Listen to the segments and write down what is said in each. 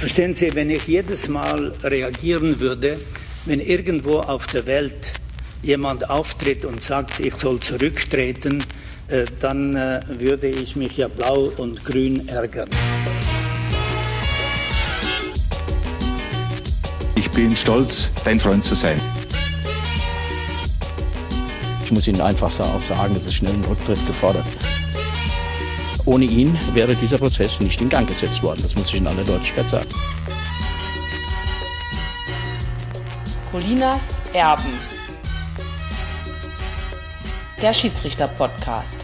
Verstehen Sie, wenn ich jedes Mal reagieren würde, wenn irgendwo auf der Welt jemand auftritt und sagt, ich soll zurücktreten, äh, dann äh, würde ich mich ja blau und grün ärgern. Ich bin stolz, dein Freund zu sein. Ich muss Ihnen einfach auch sagen, es ist schnell ein Rücktritt gefordert. Ohne ihn wäre dieser Prozess nicht in Gang gesetzt worden. Das muss ich in aller Deutlichkeit sagen. Colinas Erben. Der Schiedsrichter-Podcast.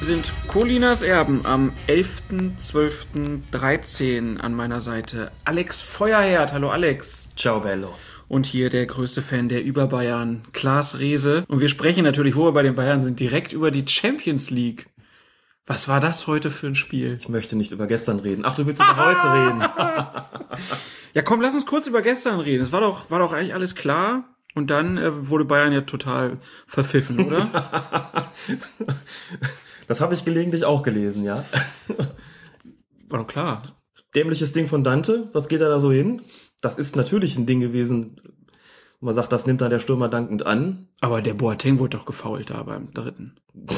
sind Colinas Erben am 11.12.13 an meiner Seite. Alex Feuerherd. Hallo Alex. Ciao Bello. Und hier der größte Fan der Überbayern, Klaas Rehse. Und wir sprechen natürlich, wo wir bei den Bayern sind, direkt über die Champions League. Was war das heute für ein Spiel? Ich möchte nicht über gestern reden. Ach, du willst über heute reden. ja, komm, lass uns kurz über gestern reden. Es war doch, war doch eigentlich alles klar. Und dann äh, wurde Bayern ja total verpfiffen, oder? Das habe ich gelegentlich auch gelesen, ja. War doch klar. Dämliches Ding von Dante, was geht er da so hin? Das ist natürlich ein Ding gewesen, wo man sagt, das nimmt dann der Stürmer dankend an. Aber der Boateng wurde doch gefault da beim dritten.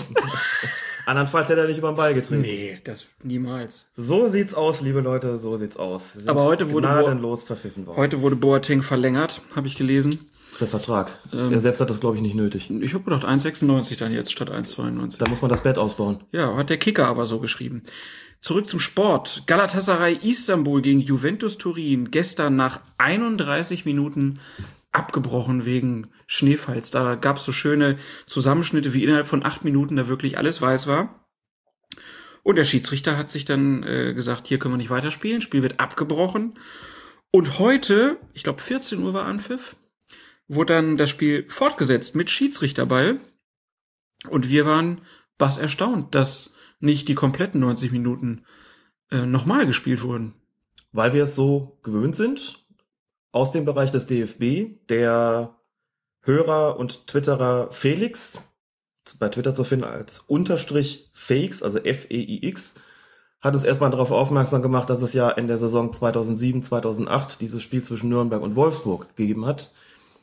Andernfalls hätte er nicht über den Ball getreten. Nee, das niemals. So sieht's aus, liebe Leute, so sieht's aus. Aber heute wurde, gnadenlos verpfiffen worden. heute wurde Boateng verlängert, habe ich gelesen. Das ist der Vertrag. Ähm, er selbst hat das, glaube ich, nicht nötig. Ich habe gedacht 1,96 dann jetzt statt 1,92. Da muss man das Bett ausbauen. Ja, hat der Kicker aber so geschrieben. Zurück zum Sport. Galatasaray Istanbul gegen Juventus Turin. Gestern nach 31 Minuten abgebrochen wegen Schneefalls. Da gab es so schöne Zusammenschnitte, wie innerhalb von acht Minuten da wirklich alles weiß war. Und der Schiedsrichter hat sich dann äh, gesagt, hier können wir nicht weiterspielen. Spiel wird abgebrochen. Und heute, ich glaube 14 Uhr war Anpfiff, wurde dann das Spiel fortgesetzt mit Schiedsrichterball. Und wir waren was erstaunt, dass nicht die kompletten 90 Minuten äh, nochmal gespielt wurden. Weil wir es so gewöhnt sind, aus dem Bereich des DFB, der Hörer und Twitterer Felix, bei Twitter zu finden als Unterstrich Fakes, also F-E-I-X, hat es erstmal darauf aufmerksam gemacht, dass es ja in der Saison 2007, 2008 dieses Spiel zwischen Nürnberg und Wolfsburg gegeben hat,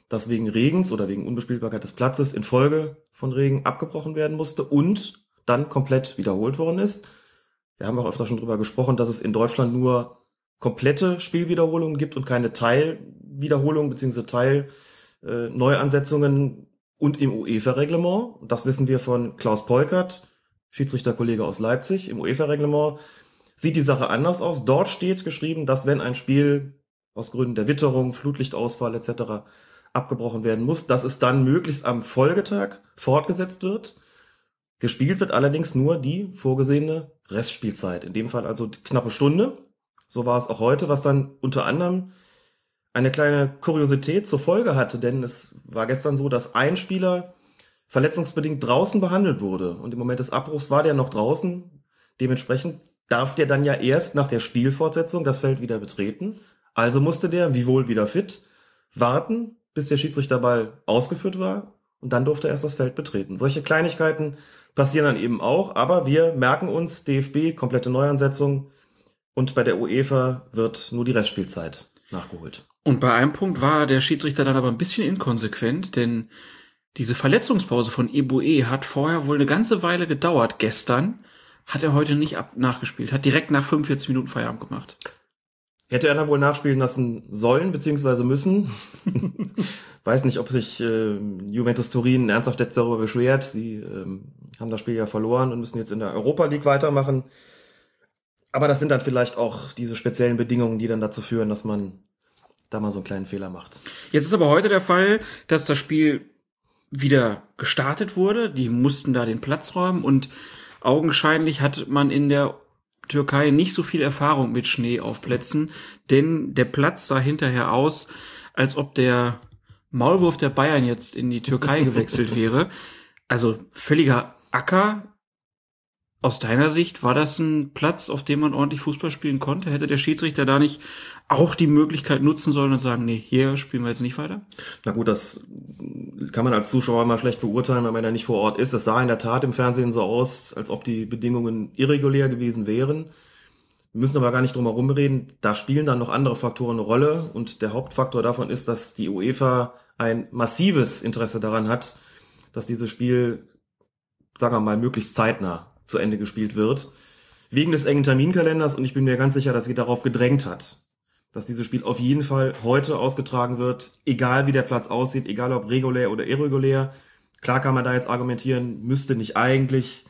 das wegen Regens oder wegen Unbespielbarkeit des Platzes in Folge von Regen abgebrochen werden musste und dann komplett wiederholt worden ist. Wir haben auch öfter schon drüber gesprochen, dass es in Deutschland nur komplette Spielwiederholungen gibt und keine Teilwiederholungen bzw. Teil äh, und im UEFA-Reglement. Das wissen wir von Klaus Peukert, Schiedsrichterkollege aus Leipzig. Im UEFA-Reglement sieht die Sache anders aus. Dort steht geschrieben, dass wenn ein Spiel aus Gründen der Witterung, Flutlichtausfall etc. abgebrochen werden muss, dass es dann möglichst am Folgetag fortgesetzt wird Gespielt wird allerdings nur die vorgesehene Restspielzeit. In dem Fall also knappe Stunde. So war es auch heute, was dann unter anderem eine kleine Kuriosität zur Folge hatte, denn es war gestern so, dass ein Spieler verletzungsbedingt draußen behandelt wurde und im Moment des Abbruchs war der noch draußen. Dementsprechend darf der dann ja erst nach der Spielfortsetzung das Feld wieder betreten. Also musste der, wiewohl wieder fit, warten, bis der Schiedsrichterball ausgeführt war und dann durfte er erst das Feld betreten. Solche Kleinigkeiten passieren dann eben auch, aber wir merken uns, DFB, komplette Neuansetzung und bei der UEFA wird nur die Restspielzeit nachgeholt. Und bei einem Punkt war der Schiedsrichter dann aber ein bisschen inkonsequent, denn diese Verletzungspause von Eboe hat vorher wohl eine ganze Weile gedauert. Gestern hat er heute nicht ab nachgespielt, hat direkt nach 45 Minuten Feierabend gemacht. Hätte er dann wohl nachspielen lassen sollen, beziehungsweise müssen. Weiß nicht, ob sich äh, Juventus Turin ernsthaft jetzt darüber beschwert. Sie ähm, haben das Spiel ja verloren und müssen jetzt in der Europa League weitermachen. Aber das sind dann vielleicht auch diese speziellen Bedingungen, die dann dazu führen, dass man da mal so einen kleinen Fehler macht. Jetzt ist aber heute der Fall, dass das Spiel wieder gestartet wurde. Die mussten da den Platz räumen und augenscheinlich hat man in der Türkei nicht so viel Erfahrung mit Schnee auf Plätzen, denn der Platz sah hinterher aus, als ob der Maulwurf der Bayern jetzt in die Türkei gewechselt wäre. Also völliger Acker. Aus deiner Sicht war das ein Platz, auf dem man ordentlich Fußball spielen konnte? Hätte der Schiedsrichter da nicht auch die Möglichkeit nutzen sollen und sagen, nee, hier spielen wir jetzt nicht weiter? Na gut, das kann man als Zuschauer mal schlecht beurteilen, wenn er nicht vor Ort ist. Es sah in der Tat im Fernsehen so aus, als ob die Bedingungen irregulär gewesen wären. Wir müssen aber gar nicht drum herum reden. Da spielen dann noch andere Faktoren eine Rolle. Und der Hauptfaktor davon ist, dass die UEFA ein massives Interesse daran hat, dass dieses Spiel, sagen wir mal, möglichst zeitnah zu Ende gespielt wird. Wegen des engen Terminkalenders und ich bin mir ganz sicher, dass sie darauf gedrängt hat, dass dieses Spiel auf jeden Fall heute ausgetragen wird, egal wie der Platz aussieht, egal ob regulär oder irregulär. Klar kann man da jetzt argumentieren, müsste nicht eigentlich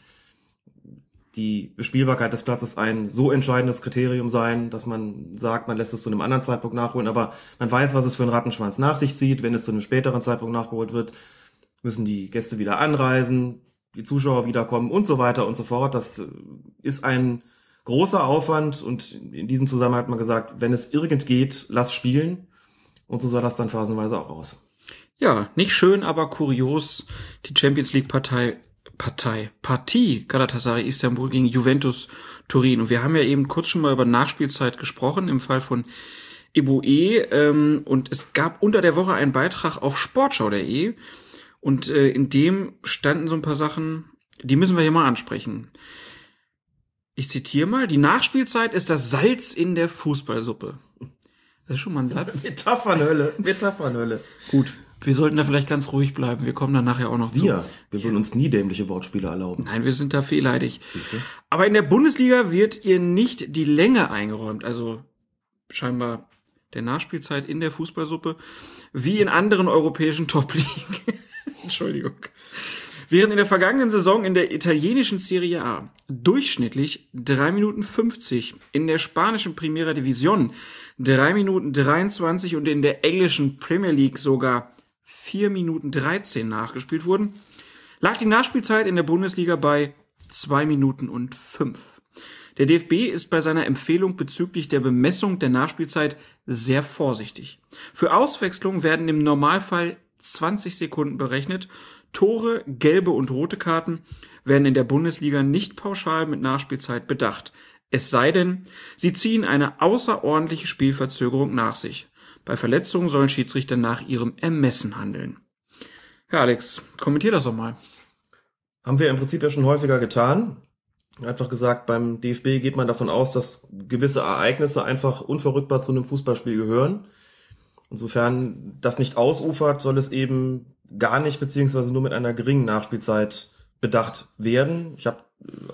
die Bespielbarkeit des Platzes ein so entscheidendes Kriterium sein, dass man sagt, man lässt es zu einem anderen Zeitpunkt nachholen, aber man weiß, was es für einen Rattenschwanz nach sich zieht. Wenn es zu einem späteren Zeitpunkt nachgeholt wird, müssen die Gäste wieder anreisen, die Zuschauer wiederkommen und so weiter und so fort. Das äh, ist ein großer Aufwand und in diesem Zusammenhang hat man gesagt, wenn es irgend geht, lass spielen. Und so sah das dann phasenweise auch aus. Ja, nicht schön, aber kurios. Die Champions League Partei, Partei, Partie Galatasaray Istanbul gegen Juventus Turin. Und wir haben ja eben kurz schon mal über Nachspielzeit gesprochen im Fall von Eboe. Ähm, und es gab unter der Woche einen Beitrag auf sportschau.de. Und äh, in dem standen so ein paar Sachen, die müssen wir hier mal ansprechen. Ich zitiere mal, die Nachspielzeit ist das Salz in der Fußballsuppe. Das ist schon mal ein Satz. Metaphernhölle, Metaphernhölle. Gut, wir sollten da vielleicht ganz ruhig bleiben. Wir kommen dann nachher auch noch zu. Wir, wir wollen uns nie dämliche Wortspiele erlauben. Nein, wir sind da fehleidig. Siehste? Aber in der Bundesliga wird ihr nicht die Länge eingeräumt, also scheinbar der Nachspielzeit in der Fußballsuppe, wie in anderen europäischen Top-Ligen. Entschuldigung. Während in der vergangenen Saison in der italienischen Serie A durchschnittlich 3 Minuten 50, in der spanischen Primera Division 3 Minuten 23 und in der englischen Premier League sogar 4 Minuten 13 nachgespielt wurden, lag die Nachspielzeit in der Bundesliga bei 2 Minuten und 5. Der DFB ist bei seiner Empfehlung bezüglich der Bemessung der Nachspielzeit sehr vorsichtig. Für Auswechslung werden im Normalfall 20 Sekunden berechnet. Tore, gelbe und rote Karten werden in der Bundesliga nicht pauschal mit Nachspielzeit bedacht. Es sei denn, sie ziehen eine außerordentliche Spielverzögerung nach sich. Bei Verletzungen sollen Schiedsrichter nach ihrem Ermessen handeln. Herr Alex, kommentier das doch mal. Haben wir im Prinzip ja schon häufiger getan. Einfach gesagt, beim DFB geht man davon aus, dass gewisse Ereignisse einfach unverrückbar zu einem Fußballspiel gehören. Insofern das nicht ausufert, soll es eben gar nicht beziehungsweise nur mit einer geringen Nachspielzeit bedacht werden. Ich habe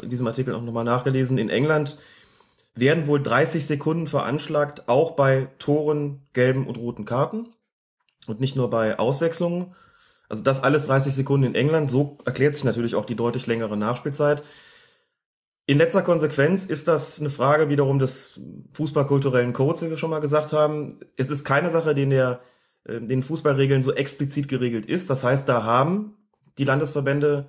in diesem Artikel auch nochmal nachgelesen. In England werden wohl 30 Sekunden veranschlagt, auch bei Toren, gelben und roten Karten und nicht nur bei Auswechslungen. Also das alles 30 Sekunden in England. So erklärt sich natürlich auch die deutlich längere Nachspielzeit. In letzter Konsequenz ist das eine Frage wiederum des fußballkulturellen Codes, wie wir schon mal gesagt haben. Es ist keine Sache, die in der, äh, den Fußballregeln so explizit geregelt ist. Das heißt, da haben die Landesverbände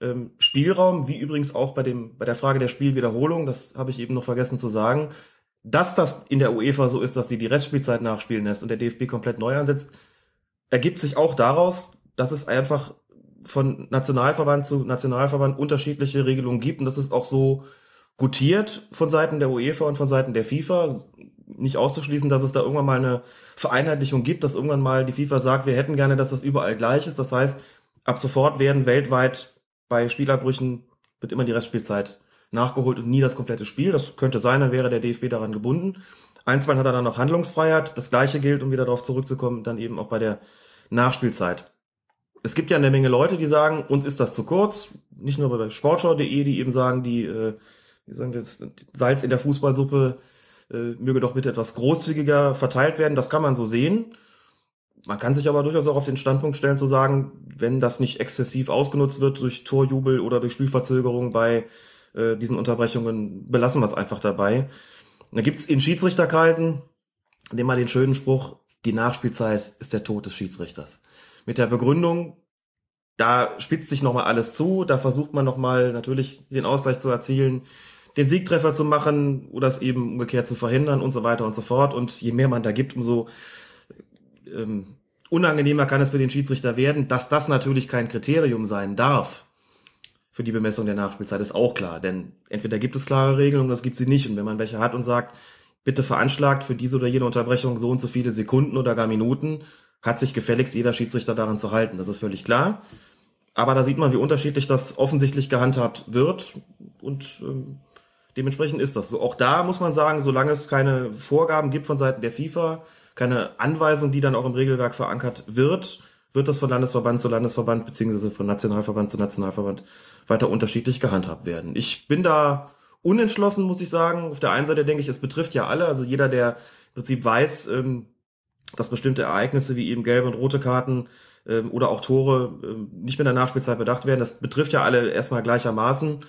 ähm, Spielraum, wie übrigens auch bei dem, bei der Frage der Spielwiederholung. Das habe ich eben noch vergessen zu sagen. Dass das in der UEFA so ist, dass sie die Restspielzeit nachspielen lässt und der DFB komplett neu ansetzt, ergibt sich auch daraus, dass es einfach von Nationalverband zu Nationalverband unterschiedliche Regelungen gibt und das ist auch so gutiert von Seiten der UEFA und von Seiten der FIFA. Nicht auszuschließen, dass es da irgendwann mal eine Vereinheitlichung gibt, dass irgendwann mal die FIFA sagt, wir hätten gerne, dass das überall gleich ist. Das heißt, ab sofort werden weltweit bei Spielabbrüchen wird immer die Restspielzeit nachgeholt und nie das komplette Spiel. Das könnte sein, dann wäre der DFB daran gebunden. Einstweilen hat er dann noch Handlungsfreiheit. Das gleiche gilt, um wieder darauf zurückzukommen, dann eben auch bei der Nachspielzeit es gibt ja eine Menge Leute, die sagen, uns ist das zu kurz. Nicht nur bei sportschau.de, die eben sagen, die, äh, wie sagen das, Salz in der Fußballsuppe äh, möge doch bitte etwas großzügiger verteilt werden. Das kann man so sehen. Man kann sich aber durchaus auch auf den Standpunkt stellen zu sagen, wenn das nicht exzessiv ausgenutzt wird durch Torjubel oder durch Spielverzögerung bei äh, diesen Unterbrechungen, belassen wir es einfach dabei. Da gibt's in Schiedsrichterkreisen nehmen wir den schönen Spruch, die Nachspielzeit ist der Tod des Schiedsrichters mit der Begründung, da spitzt sich nochmal alles zu, da versucht man nochmal natürlich den Ausgleich zu erzielen, den Siegtreffer zu machen oder es eben umgekehrt zu verhindern und so weiter und so fort. Und je mehr man da gibt, umso ähm, unangenehmer kann es für den Schiedsrichter werden. Dass das natürlich kein Kriterium sein darf für die Bemessung der Nachspielzeit, ist auch klar. Denn entweder gibt es klare Regeln oder es gibt sie nicht. Und wenn man welche hat und sagt, bitte veranschlagt für diese oder jene Unterbrechung so und so viele Sekunden oder gar Minuten, hat sich gefälligst jeder Schiedsrichter daran zu halten. Das ist völlig klar. Aber da sieht man, wie unterschiedlich das offensichtlich gehandhabt wird. Und ähm, dementsprechend ist das so. Auch da muss man sagen, solange es keine Vorgaben gibt von Seiten der FIFA, keine Anweisung, die dann auch im Regelwerk verankert wird, wird das von Landesverband zu Landesverband beziehungsweise von Nationalverband zu Nationalverband weiter unterschiedlich gehandhabt werden. Ich bin da unentschlossen, muss ich sagen. Auf der einen Seite denke ich, es betrifft ja alle. Also jeder, der im Prinzip weiß, ähm, dass bestimmte Ereignisse wie eben gelbe und rote Karten ähm, oder auch Tore ähm, nicht mit der Nachspielzeit bedacht werden, das betrifft ja alle erstmal gleichermaßen.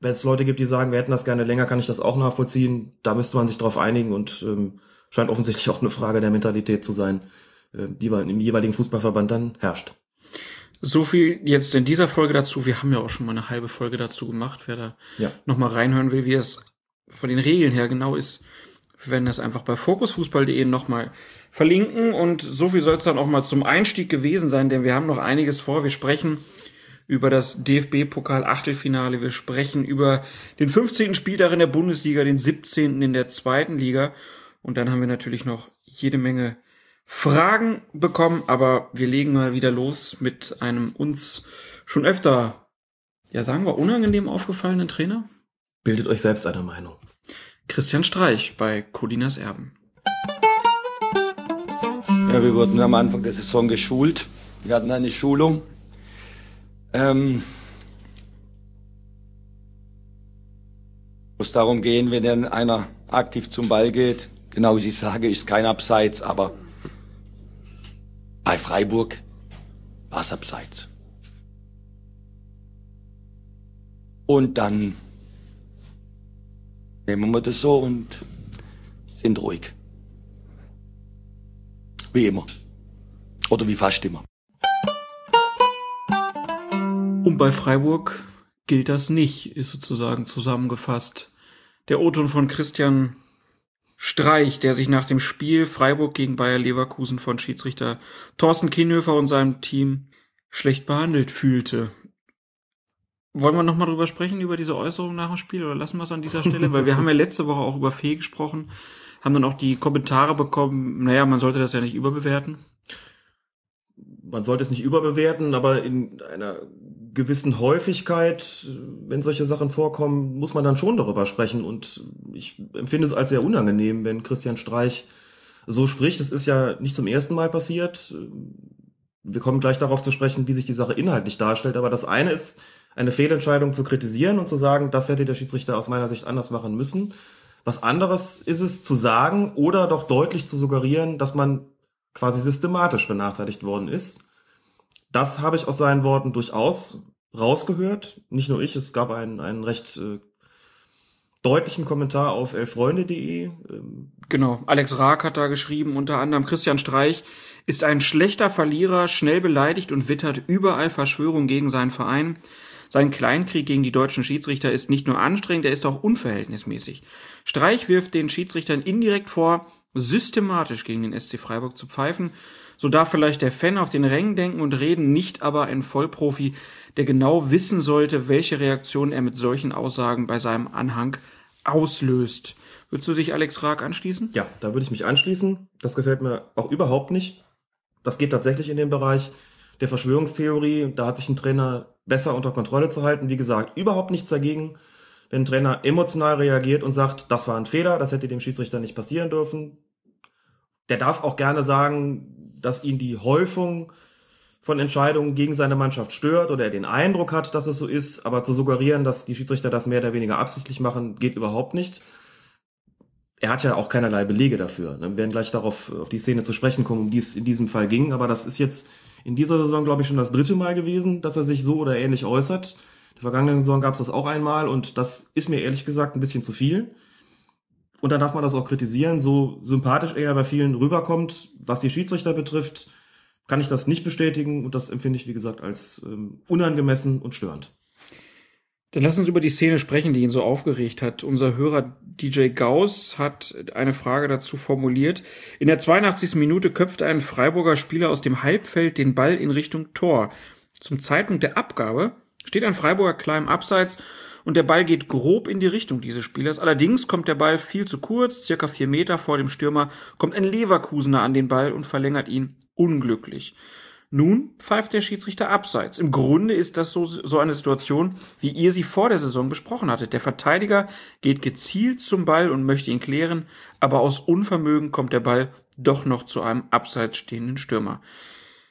Wenn es Leute gibt, die sagen, wir hätten das gerne länger, kann ich das auch nachvollziehen. Da müsste man sich drauf einigen und ähm, scheint offensichtlich auch eine Frage der Mentalität zu sein, äh, die im jeweiligen Fußballverband dann herrscht. So viel jetzt in dieser Folge dazu. Wir haben ja auch schon mal eine halbe Folge dazu gemacht. Wer da Ja. nochmal reinhören will, wie das von den Regeln her genau ist, wir werden das einfach bei fokusfußball.de nochmal verlinken. Und so viel soll es dann auch mal zum Einstieg gewesen sein, denn wir haben noch einiges vor. Wir sprechen über das DFB-Pokal-Achtelfinale. Wir sprechen über den 15. Spieltag in der Bundesliga, den 17. in der zweiten Liga. Und dann haben wir natürlich noch jede Menge Fragen bekommen, aber wir legen mal wieder los mit einem uns schon öfter, ja sagen wir, unangenehm aufgefallenen Trainer. Bildet euch selbst eine Meinung. Christian Streich bei Colinas Erben. Ja, wir wurden am Anfang der Saison geschult. Wir hatten eine Schulung. Ähm, muss darum gehen, wenn dann einer aktiv zum Ball geht. Genau wie ich sage, ist kein Abseits, aber bei Freiburg war es Abseits. Und dann nehmen wir das so und sind ruhig. Wie immer. Oder wie fast immer. Und bei Freiburg gilt das nicht, ist sozusagen zusammengefasst. Der O-Ton von Christian Streich, der sich nach dem Spiel Freiburg gegen Bayer Leverkusen von Schiedsrichter Thorsten Kienhöfer und seinem Team schlecht behandelt fühlte. Wollen wir nochmal drüber sprechen, über diese Äußerung nach dem Spiel, oder lassen wir es an dieser Stelle? Weil wir haben ja letzte Woche auch über Fee gesprochen, haben dann auch die Kommentare bekommen, naja, man sollte das ja nicht überbewerten. man sollte es nicht überbewerten, aber in einer gewissen Häufigkeit, wenn solche Sachen vorkommen, muss man dann schon darüber sprechen. Und ich empfinde es als sehr unangenehm, wenn Christian Streich so spricht. Es ist ja nicht zum ersten Mal passiert. Wir kommen gleich darauf zu sprechen, wie sich die Sache inhaltlich darstellt. Aber das eine ist, eine Fehlentscheidung zu kritisieren und zu sagen, das hätte der Schiedsrichter aus meiner Sicht anders machen müssen. Was anderes ist es zu sagen oder doch deutlich zu suggerieren, dass man quasi systematisch benachteiligt worden ist. Das habe ich aus seinen Worten durchaus rausgehört. Nicht nur ich, es gab einen, einen recht äh, deutlichen Kommentar auf elfreunde.de. Ähm, Genau, Alex Raak hat da geschrieben, unter anderem Christian Streich ist ein schlechter Verlierer, schnell beleidigt und wittert überall Verschwörung gegen seinen Verein. Sein Kleinkrieg gegen die deutschen Schiedsrichter ist nicht nur anstrengend, er ist auch unverhältnismäßig. Streich wirft den Schiedsrichtern indirekt vor, systematisch gegen den SC Freiburg zu pfeifen. So darf vielleicht der Fan auf den Rängen denken und reden, nicht aber ein Vollprofi, der genau wissen sollte, welche Reaktion er mit solchen Aussagen bei seinem Anhang auslöst. Würdest du dich Alex Raak anschließen? Ja, da würde ich mich anschließen. Das gefällt mir auch überhaupt nicht. Das geht tatsächlich in den Bereich der Verschwörungstheorie. Da hat sich ein Trainer besser unter Kontrolle zu halten. Wie gesagt, überhaupt nichts dagegen, wenn ein Trainer emotional reagiert und sagt, das war ein Fehler, das hätte dem Schiedsrichter nicht passieren dürfen. Der darf auch gerne sagen, dass ihn die Häufung von Entscheidungen gegen seine Mannschaft stört oder er den Eindruck hat, dass es so ist, aber zu suggerieren, dass die Schiedsrichter das mehr oder weniger absichtlich machen, geht überhaupt nicht. Er hat ja auch keinerlei Belege dafür. Wir werden gleich darauf auf die Szene zu sprechen kommen, um die es in diesem Fall ging, aber das ist jetzt in dieser Saison, glaube ich, schon das dritte Mal gewesen, dass er sich so oder ähnlich äußert. In der vergangenen Saison gab es das auch einmal und das ist mir ehrlich gesagt ein bisschen zu viel. Und dann darf man das auch kritisieren, so sympathisch er bei vielen rüberkommt, was die Schiedsrichter betrifft, kann ich das nicht bestätigen und das empfinde ich, wie gesagt, als ähm, unangemessen und störend. Dann lass uns über die Szene sprechen, die ihn so aufgeregt hat. Unser Hörer DJ Gauss hat eine Frage dazu formuliert. In der 82. Minute köpft ein Freiburger Spieler aus dem Halbfeld den Ball in Richtung Tor. Zum Zeitpunkt der Abgabe Steht ein Freiburger klar Abseits und der Ball geht grob in die Richtung dieses Spielers. Allerdings kommt der Ball viel zu kurz, circa vier Meter vor dem Stürmer, kommt ein Leverkusener an den Ball und verlängert ihn unglücklich. Nun pfeift der Schiedsrichter abseits. Im Grunde ist das so, so eine Situation, wie ihr sie vor der Saison besprochen hattet. Der Verteidiger geht gezielt zum Ball und möchte ihn klären, aber aus Unvermögen kommt der Ball doch noch zu einem abseits stehenden Stürmer.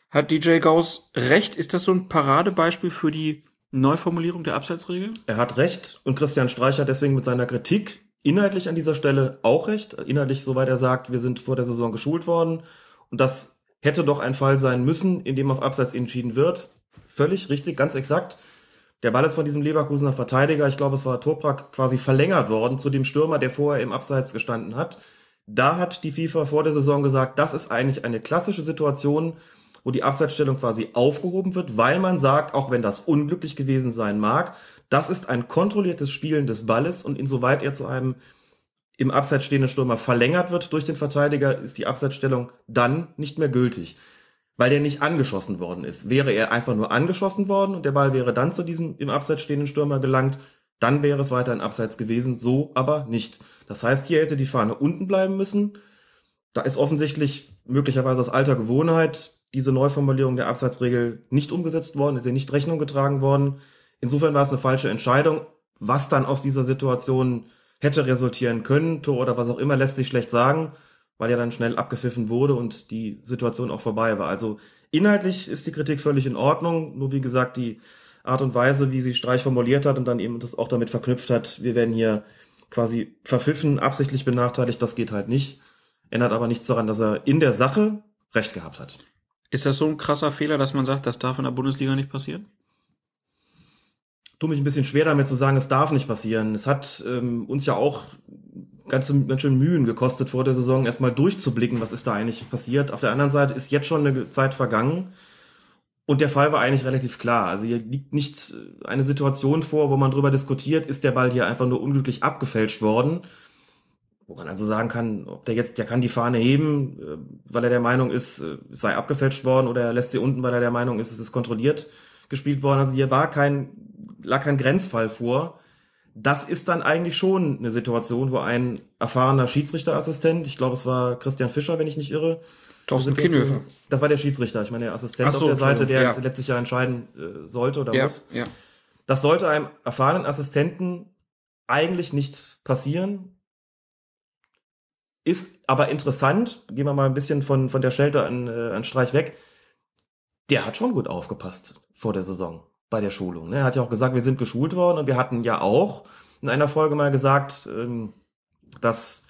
Hat DJ Gauss recht? Ist das so ein Paradebeispiel für die Neuformulierung der Abseitsregel? Er hat recht und Christian Streicher deswegen mit seiner Kritik inhaltlich an dieser Stelle auch recht. Inhaltlich, soweit er sagt, wir sind vor der Saison geschult worden und das hätte doch ein Fall sein müssen, in dem auf Abseits entschieden wird. Völlig richtig, ganz exakt. Der Ball ist von diesem Leverkusener Verteidiger, ich glaube, es war Toprak, quasi verlängert worden zu dem Stürmer, der vorher im Abseits gestanden hat. Da hat die FIFA vor der Saison gesagt, das ist eigentlich eine klassische Situation, wo die Abseitsstellung quasi aufgehoben wird, weil man sagt, auch wenn das unglücklich gewesen sein mag, das ist ein kontrolliertes Spielen des Balles und insoweit er zu einem im Abseits stehende Stürmer verlängert wird durch den Verteidiger, ist die Abseitsstellung dann nicht mehr gültig, weil der nicht angeschossen worden ist. Wäre er einfach nur angeschossen worden und der Ball wäre dann zu diesem im Abseits stehenden Stürmer gelangt, dann wäre es weiter ein Abseits gewesen, so aber nicht. Das heißt, hier hätte die Fahne unten bleiben müssen. Da ist offensichtlich möglicherweise aus alter Gewohnheit diese Neuformulierung der Abseitsregel nicht umgesetzt worden, ist ihr nicht Rechnung getragen worden. Insofern war es eine falsche Entscheidung. Was dann aus dieser Situation hätte resultieren können. Tor oder was auch immer lässt sich schlecht sagen, weil ja dann schnell abgepfiffen wurde und die Situation auch vorbei war. Also inhaltlich ist die Kritik völlig in Ordnung. Nur wie gesagt, die Art und Weise, wie sie Streich formuliert hat und dann eben das auch damit verknüpft hat, wir werden hier quasi verpfiffen, absichtlich benachteiligt, das geht halt nicht. Ändert aber nichts daran, dass er in der Sache recht gehabt hat. Ist das so ein krasser Fehler, dass man sagt, das darf in der Bundesliga nicht passieren? Tue mich ein bisschen schwer damit zu sagen, es darf nicht passieren. Es hat ähm, uns ja auch ganz, ganz schön Mühen gekostet vor der Saison, erstmal durchzublicken, was ist da eigentlich passiert. Auf der anderen Seite ist jetzt schon eine Zeit vergangen und der Fall war eigentlich relativ klar. Also hier liegt nicht eine Situation vor, wo man drüber diskutiert, ist der Ball hier einfach nur unglücklich abgefälscht worden. Wo man also sagen kann, ob der jetzt, der kann die Fahne heben, äh, weil er der Meinung ist, äh, es sei abgefälscht worden, oder er lässt sie unten, weil er der Meinung ist, es ist kontrolliert gespielt worden. Also hier war kein, lag kein Grenzfall vor. Das ist dann eigentlich schon eine Situation, wo ein erfahrener Schiedsrichterassistent, ich glaube, es war Christian Fischer, wenn ich nicht irre, Thorsten Kienhöfer. Das war der Schiedsrichter, ich meine der Assistent so, auf der Seite, der ja. letztlich ja entscheiden äh, sollte oder Ja, muss. ja. Das sollte einem erfahrenen Assistenten eigentlich nicht passieren. Ist aber interessant, gehen wir mal ein bisschen von, von der Schelte an, äh, an Streich weg. Der hat schon gut aufgepasst vor der Saison bei der Schulung. Ne? Er hat ja auch gesagt, wir sind geschult worden und wir hatten ja auch in einer Folge mal gesagt, ähm, dass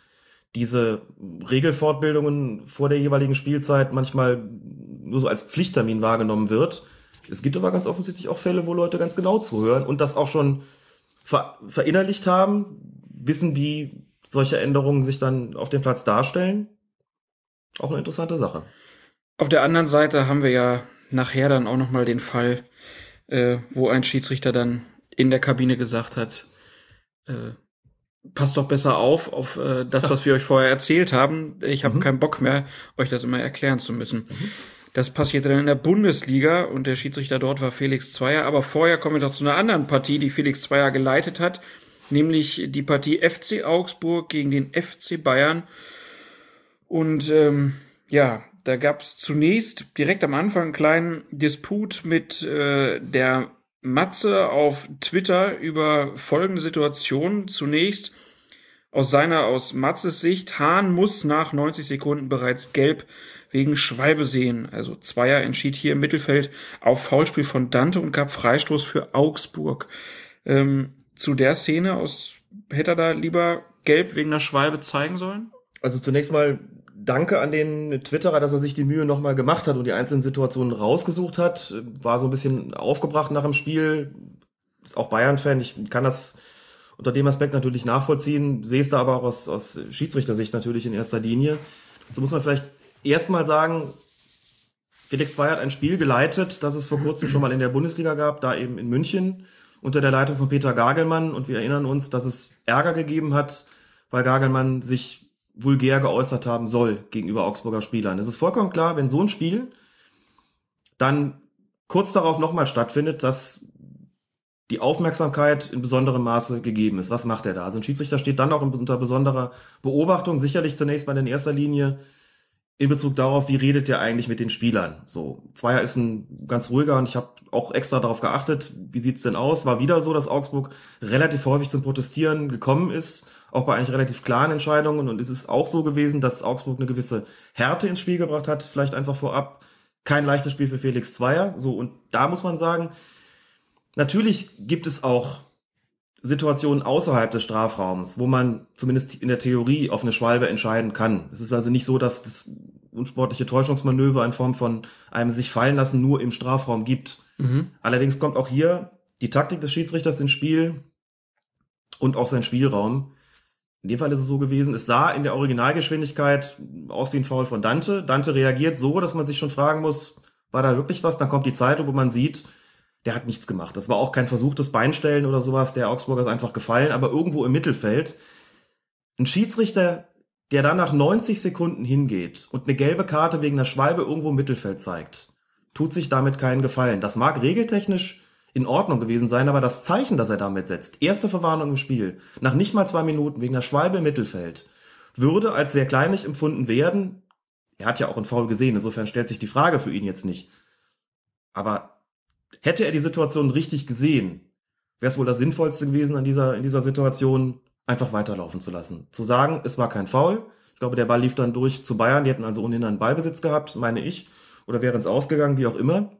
diese Regelfortbildungen vor der jeweiligen Spielzeit manchmal nur so als Pflichttermin wahrgenommen wird. Es gibt aber ganz offensichtlich auch Fälle, wo Leute ganz genau zuhören und das auch schon ver verinnerlicht haben, wissen, wie solche Änderungen sich dann auf dem Platz darstellen. Auch eine interessante Sache. Auf der anderen Seite haben wir ja nachher dann auch noch mal den Fall, äh, wo ein Schiedsrichter dann in der Kabine gesagt hat, äh, passt doch besser auf auf äh, das, was wir euch vorher erzählt haben. Ich habe Mhm. keinen Bock mehr, euch das immer erklären zu müssen. Das passierte dann in der Bundesliga und der Schiedsrichter dort war Felix Zweier. Aber vorher kommen wir doch zu einer anderen Partie, die Felix Zweier geleitet hat, nämlich die Partie FC Augsburg gegen den FC Bayern. Und ähm, ja, da gab es zunächst direkt am Anfang einen kleinen Disput mit äh, der Matze auf Twitter über folgende Situation. Zunächst aus seiner, aus Matzes Sicht, Hahn muss nach 90 Sekunden bereits gelb wegen Schwalbe sehen. Also Zweier entschied hier im Mittelfeld auf Foulspiel von Dante und gab Freistoß für Augsburg. Ähm, zu der Szene aus, hätte er da lieber gelb wegen der Schwalbe zeigen sollen? Also zunächst mal danke an den Twitterer, dass er sich die Mühe nochmal gemacht hat und die einzelnen Situationen rausgesucht hat. War so ein bisschen aufgebracht nach dem Spiel. Ist auch Bayern-Fan. Ich kann das unter dem Aspekt natürlich nachvollziehen, sehe es da aber auch aus, aus Schiedsrichtersicht natürlich in erster Linie. So muss man vielleicht erstmal sagen, Felix Zweier hat ein Spiel geleitet, das es vor kurzem schon mal in der Bundesliga gab, da eben in München, unter der Leitung von Peter Gagelmann. Und wir erinnern uns, dass es Ärger gegeben hat, weil Gagelmann sich vulgär geäußert haben soll gegenüber Augsburger Spielern. Es ist vollkommen klar, wenn so ein Spiel dann kurz darauf nochmal stattfindet, dass die Aufmerksamkeit in besonderem Maße gegeben ist. Was macht er da? Also ein Schiedsrichter steht dann auch unter besonderer Beobachtung, sicherlich zunächst mal in erster Linie in Bezug darauf, wie redet der eigentlich mit den Spielern. So, Zweier ist ein ganz ruhiger und ich habe auch extra darauf geachtet, wie sieht's denn aus? War wieder so, dass Augsburg relativ häufig zum Protestieren gekommen ist, auch bei eigentlich relativ klaren Entscheidungen und es ist auch so gewesen, dass Augsburg eine gewisse Härte ins Spiel gebracht hat, vielleicht einfach vorab. Kein leichtes Spiel für Felix Zweier. So, und da muss man sagen, natürlich gibt es auch Situationen außerhalb des Strafraums, wo man zumindest in der Theorie auf eine Schwalbe entscheiden kann. Es ist also nicht so, dass das unsportliche Täuschungsmanöver in Form von einem sich fallen lassen nur im Strafraum gibt. Mhm. Allerdings kommt auch hier die Taktik des Schiedsrichters ins Spiel und auch sein Spielraum. In dem Fall ist es so gewesen, es sah in der Originalgeschwindigkeit aus wie ein Foul von Dante. Dante reagiert so, dass man sich schon fragen muss, war da wirklich was? Dann kommt die Zeit, wo man sieht, der hat nichts gemacht. Das war auch kein versuchtes Beinstellen oder sowas. Der Augsburger ist einfach gefallen, aber irgendwo im Mittelfeld. Ein Schiedsrichter, der dann nach 90 Sekunden hingeht und eine gelbe Karte wegen einer Schwalbe irgendwo im Mittelfeld zeigt, tut sich damit keinen Gefallen. Das mag regeltechnisch in Ordnung gewesen sein, aber das Zeichen, das er damit setzt, erste Verwarnung im Spiel, nach nicht mal zwei Minuten wegen einer Schwalbe im Mittelfeld, würde als sehr kleinlich empfunden werden. Er hat ja auch einen Foul gesehen, insofern stellt sich die Frage für ihn jetzt nicht. Aber hätte er die Situation richtig gesehen, wäre es wohl das Sinnvollste gewesen, an dieser, in dieser Situation einfach weiterlaufen zu lassen. Zu sagen, es war kein Foul. Ich glaube, der Ball lief dann durch zu Bayern. Die hätten also ohnehin einen Ballbesitz gehabt, meine ich. Oder wären es ausgegangen, wie auch immer.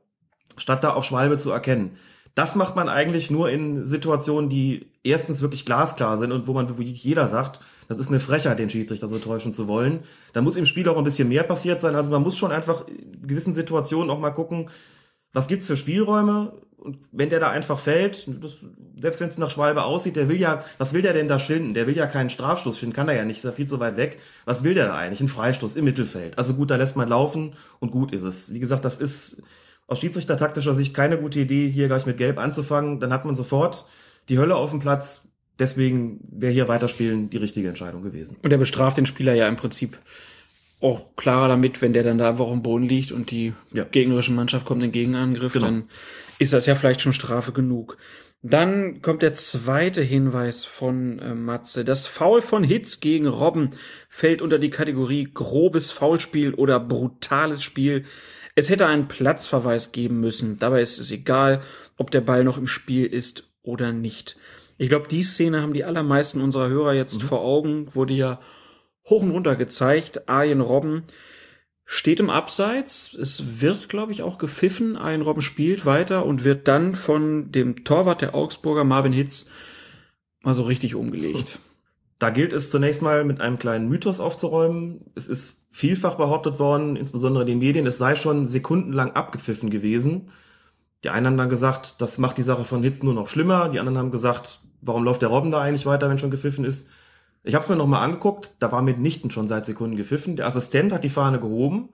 Statt da auf Schwalbe zu erkennen. Das macht man eigentlich nur in Situationen, die erstens wirklich glasklar sind und wo man wirklich jeder sagt, das ist eine Frechheit, den Schiedsrichter so täuschen zu wollen. Da muss im Spiel auch ein bisschen mehr passiert sein. Also man muss schon einfach in gewissen Situationen auch mal gucken, was gibt's für Spielräume? Und wenn der da einfach fällt, das, selbst wenn es nach Schwalbe aussieht, der will ja, was will der denn da schinden? Der will ja keinen Strafstoß schinden, kann er ja nicht, ist ja viel zu weit weg. Was will der da eigentlich? Ein Freistoß im Mittelfeld. Also gut, da lässt man laufen und gut ist es. Wie gesagt, das ist aus Schiedsrichter-taktischer Sicht keine gute Idee, hier gleich mit Gelb anzufangen. Dann hat man sofort die Hölle auf dem Platz. Deswegen wäre hier weiterspielen die richtige Entscheidung gewesen. Und er bestraft den Spieler ja im Prinzip auch klarer damit, wenn der dann da einfach am Boden liegt und die ja. gegnerische Mannschaft kommt in Gegenangriff, genau. dann ist das ja vielleicht schon Strafe genug. Dann kommt der zweite Hinweis von äh, Matze. Das Foul von Hitz gegen Robben fällt unter die Kategorie grobes Foulspiel oder brutales Spiel. Es hätte einen Platzverweis geben müssen. Dabei ist es egal, ob der Ball noch im Spiel ist oder nicht. Ich glaube, die Szene haben die allermeisten unserer Hörer jetzt mhm. vor Augen, wurde ja hoch und runter gezeigt. Arjen Robben steht im Abseits. Es wird, glaube ich, auch gepfiffen. Arjen Robben spielt weiter und wird dann von dem Torwart der Augsburger Marvin Hitz mal so richtig umgelegt. Da gilt es zunächst mal mit einem kleinen Mythos aufzuräumen. Es ist vielfach behauptet worden, insbesondere in den Medien, es sei schon sekundenlang abgepfiffen gewesen. Die einen haben dann gesagt, das macht die Sache von Hitz nur noch schlimmer. Die anderen haben gesagt, warum läuft der Robben da eigentlich weiter, wenn schon gepfiffen ist? Ich habe es mir nochmal angeguckt, da war mitnichten schon seit Sekunden gepfiffen. Der Assistent hat die Fahne gehoben.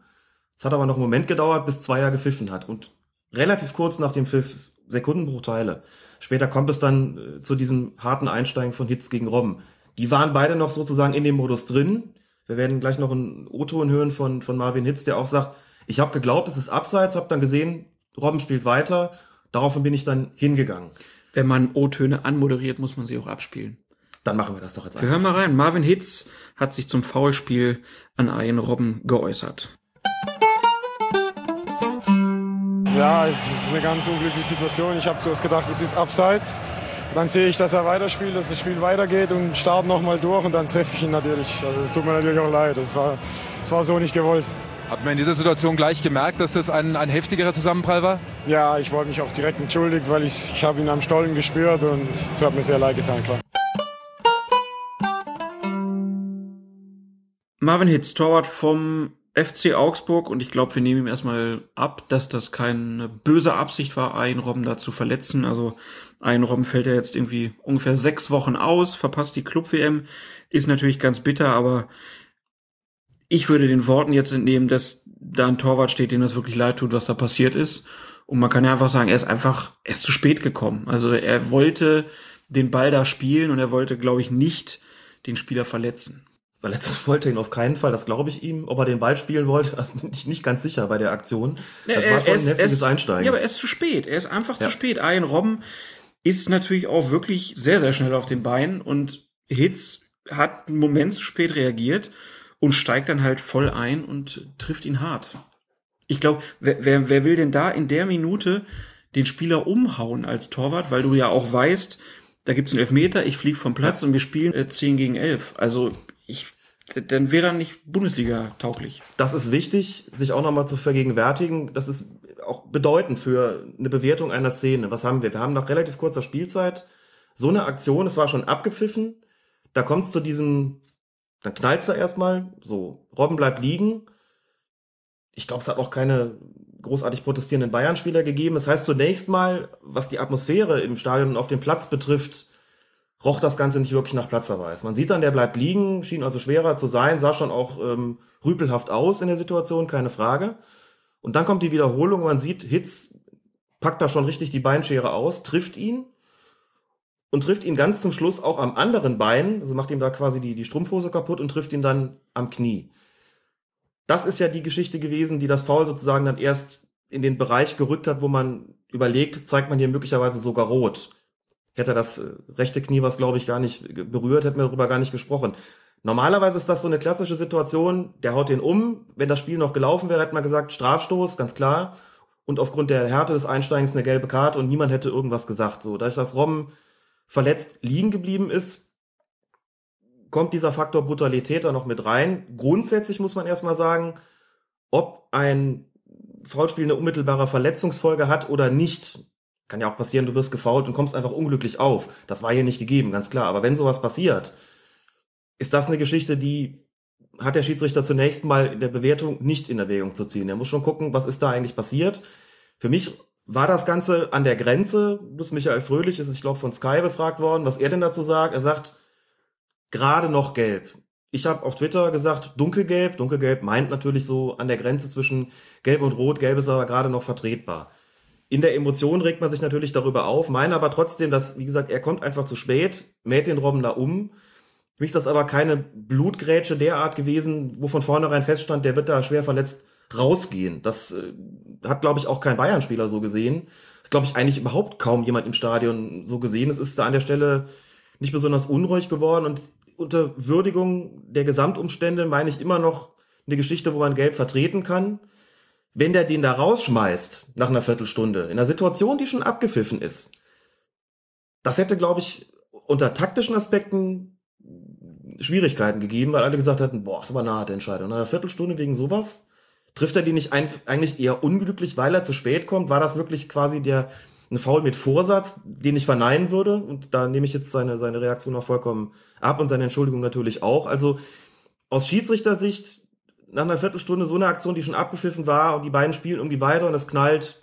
Es hat aber noch einen Moment gedauert, bis Zweier gepfiffen hat. Und relativ kurz nach dem Pfiff, Sekundenbruchteile. Später kommt es dann äh, zu diesem harten Einsteigen von Hitz gegen Robben. Die waren beide noch sozusagen in dem Modus drin. Wir werden gleich noch einen O-Ton hören von, von Marvin Hitz, der auch sagt, ich habe geglaubt, es ist abseits, habe dann gesehen, Robben spielt weiter. Daraufhin bin ich dann hingegangen. Wenn man O-Töne anmoderiert, muss man sie auch abspielen. Dann machen wir das doch jetzt einfach. Wir hören mal rein. Marvin Hitz hat sich zum Foulspiel an Ian Robben geäußert. Ja, es ist eine ganz unglückliche Situation. Ich habe zuerst gedacht, es ist abseits. Dann sehe ich, dass er weiterspielt, dass das Spiel weitergeht und starte nochmal durch und dann treffe ich ihn natürlich. Also es tut mir natürlich auch leid. Das war, das war so nicht gewollt. Hat man in dieser Situation gleich gemerkt, dass das ein, ein heftigerer Zusammenprall war? Ja, ich wollte mich auch direkt entschuldigt, weil ich, ich habe ihn am Stollen gespürt und es hat mir sehr leid getan, klar. Marvin Hitz, Torwart vom FC Augsburg und ich glaube, wir nehmen ihm erstmal ab, dass das keine böse Absicht war, einen Robben da zu verletzen. Also ein Robben fällt ja jetzt irgendwie ungefähr sechs Wochen aus, verpasst die Club-WM, ist natürlich ganz bitter, aber ich würde den Worten jetzt entnehmen, dass da ein Torwart steht, dem das wirklich leid tut, was da passiert ist. Und man kann ja einfach sagen, er ist einfach, er ist zu spät gekommen. Also er wollte den Ball da spielen und er wollte, glaube ich, nicht den Spieler verletzen. Verletzen wollte ihn auf keinen Fall, das glaube ich ihm. Ob er den Ball spielen wollte, also bin ich nicht ganz sicher bei der Aktion. Das war schon ein heftiges ist, Einsteigen. Ja, aber er ist zu spät. Er ist einfach ja. zu spät. Ein Robben ist natürlich auch wirklich sehr, sehr schnell auf den Beinen und Hitz hat einen Moment zu spät reagiert und steigt dann halt voll ein und trifft ihn hart. Ich glaube, wer, wer, wer will denn da in der Minute den Spieler umhauen als Torwart, weil du ja auch weißt, da gibt's einen Elfmeter, ich fliege vom Platz und wir spielen äh, 10 gegen 11. Also dann wäre er nicht Bundesliga tauglich. Das ist wichtig, sich auch nochmal zu vergegenwärtigen. Das ist auch bedeutend für eine Bewertung einer Szene. Was haben wir? Wir haben nach relativ kurzer Spielzeit so eine Aktion, es war schon abgepfiffen. Da kommt es zu diesem, dann knallt's da erstmal, so, Robben bleibt liegen. Ich glaube, es hat auch keine großartig protestierenden Bayern-Spieler gegeben. Das heißt, zunächst mal, was die Atmosphäre im Stadion und auf dem Platz betrifft, roch das Ganze nicht wirklich nach Platzverweis. Man sieht dann, der bleibt liegen, schien also schwerer zu sein, sah schon auch ähm, rüpelhaft aus in der Situation, keine Frage. Und dann kommt die Wiederholung, man sieht, Hitz packt da schon richtig die Beinschere aus, trifft ihn und trifft ihn ganz zum Schluss auch am anderen Bein, also macht ihm da quasi die, die Strumpfhose kaputt und trifft ihn dann am Knie. Das ist ja die Geschichte gewesen, die das Foul sozusagen dann erst in den Bereich gerückt hat, wo man überlegt, zeigt man hier möglicherweise sogar rot. Hätte das äh, rechte Knie was, glaube ich, gar nicht berührt, hätten wir darüber gar nicht gesprochen. Normalerweise ist das so eine klassische Situation, der haut den um. Wenn das Spiel noch gelaufen wäre, hätte man gesagt, Strafstoß, ganz klar. Und aufgrund der Härte des Einsteigens eine gelbe Karte und niemand hätte irgendwas gesagt. So, dadurch, dass Robben verletzt liegen geblieben ist, kommt dieser Faktor Brutalität da noch mit rein. Grundsätzlich muss man erstmal sagen, ob ein Foulspiel eine unmittelbare Verletzungsfolge hat oder nicht, kann ja auch passieren, du wirst gefault und kommst einfach unglücklich auf. Das war hier nicht gegeben, ganz klar. Aber wenn sowas passiert, ist das eine Geschichte, die hat der Schiedsrichter zunächst mal in der Bewertung nicht in Erwägung zu ziehen. Er muss schon gucken, was ist da eigentlich passiert. Für mich war das Ganze an der Grenze. Das Michael Fröhlich ist, ich glaube, von Sky befragt worden, was er denn dazu sagt. Er sagt, gerade noch gelb. Ich habe auf Twitter gesagt, dunkelgelb. Dunkelgelb meint natürlich so an der Grenze zwischen gelb und rot. Gelb ist aber gerade noch vertretbar. In der Emotion regt man sich natürlich darüber auf, meine aber trotzdem, dass, wie gesagt, er kommt einfach zu spät, mäht den Robben da um. Für mich ist das aber keine Blutgrätsche derart gewesen, wo von vornherein feststand, der wird da schwer verletzt rausgehen. Das äh, hat, glaube ich, auch kein Bayern-Spieler so gesehen. Das glaube ich eigentlich überhaupt kaum jemand im Stadion so gesehen. Es ist da an der Stelle nicht besonders unruhig geworden und unter Würdigung der Gesamtumstände meine ich immer noch eine Geschichte, wo man Gelb vertreten kann. Wenn der den da rausschmeißt nach einer Viertelstunde, in einer Situation, die schon abgepfiffen ist, das hätte, glaube ich, unter taktischen Aspekten Schwierigkeiten gegeben, weil alle gesagt hatten, boah, ist aber eine harte Entscheidung. Nach einer Viertelstunde wegen sowas trifft er die nicht ein, eigentlich eher unglücklich, weil er zu spät kommt? War das wirklich quasi der, ein Foul mit Vorsatz, den ich verneinen würde? Und da nehme ich jetzt seine, seine Reaktion auch vollkommen ab und seine Entschuldigung natürlich auch. Also aus Schiedsrichtersicht nach einer Viertelstunde so eine Aktion, die schon abgepfiffen war und die beiden spielen irgendwie weiter und es knallt,